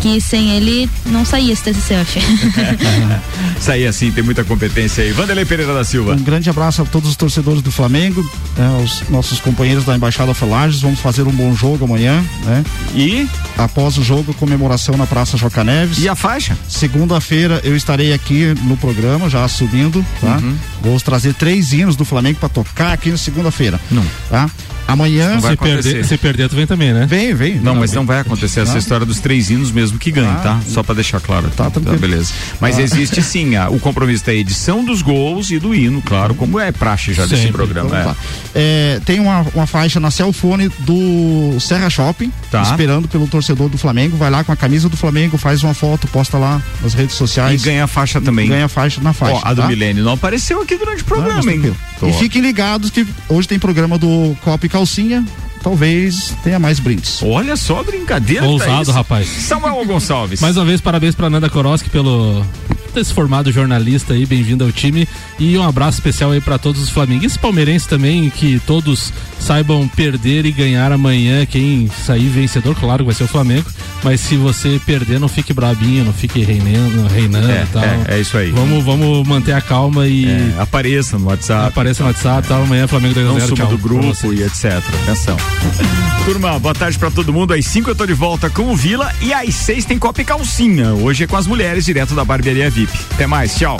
Que sem ele não saía esse TCC, eu aí assim, tem muita competência aí. Vanderlei Pereira da Silva. Um grande abraço a todos os torcedores do Flamengo, né, aos nossos companheiros da Embaixada Falages. Vamos fazer um bom jogo amanhã, né? E após o jogo, comemoração na Praça Joca Neves. E a faixa? Segunda-feira eu estarei aqui no programa, já subindo, tá? Uhum. Vou trazer três hinos do Flamengo para tocar aqui na segunda-feira. Não. Tá? Amanhã se perder, se perder, tu vem também, né? Vem, vem. Não, mas não vai acontecer essa história dos três hinos mesmo que ganhem, tá? Só pra deixar claro. Tá, tá beleza. Mas Ah. existe sim a- o compromisso da edição dos gols e do hino, claro, como é praxe já desse Sempre. programa. Então é. tá. É, tem uma, uma faixa na Celfone do Serra Shopping, Tá. esperando pelo torcedor do Flamengo. Vai lá com a camisa do Flamengo, faz uma foto, posta lá nas redes sociais. E ganha a faixa também. Ganha a faixa na faixa. Ó, a do tá? Milênio não apareceu aqui durante o Ah, programa, hein? tranquilo. Tô. E fiquem ligados que hoje tem programa do Copa Calcinha. Talvez tenha mais brindes. Olha só a brincadeira. Ousado, tá rapaz. Samuel Gonçalves. Mais uma vez, parabéns pra Nanda Koroski pelo ter se formado jornalista aí, bem-vindo ao time. E um abraço especial aí pra todos os flamenguistas e palmeirenses também, que todos saibam perder e ganhar amanhã. Quem sair vencedor, claro vai ser o Flamengo. Mas se você perder, não fique brabinho, não fique reinando, reinando É, e tal. é, é isso aí. Vamos, vamos manter a calma e. É, apareça no WhatsApp. Apareça no WhatsApp, tal. Amanhã Flamengo 2 Não 0 suma tchau do grupo e etc. Atenção. Turma, boa tarde pra todo mundo. Às 5 eu tô de volta com o Vila e às 6 tem Copa e Calcinha. Hoje é com as mulheres, direto da Barbearia VIP. Até mais, tchau.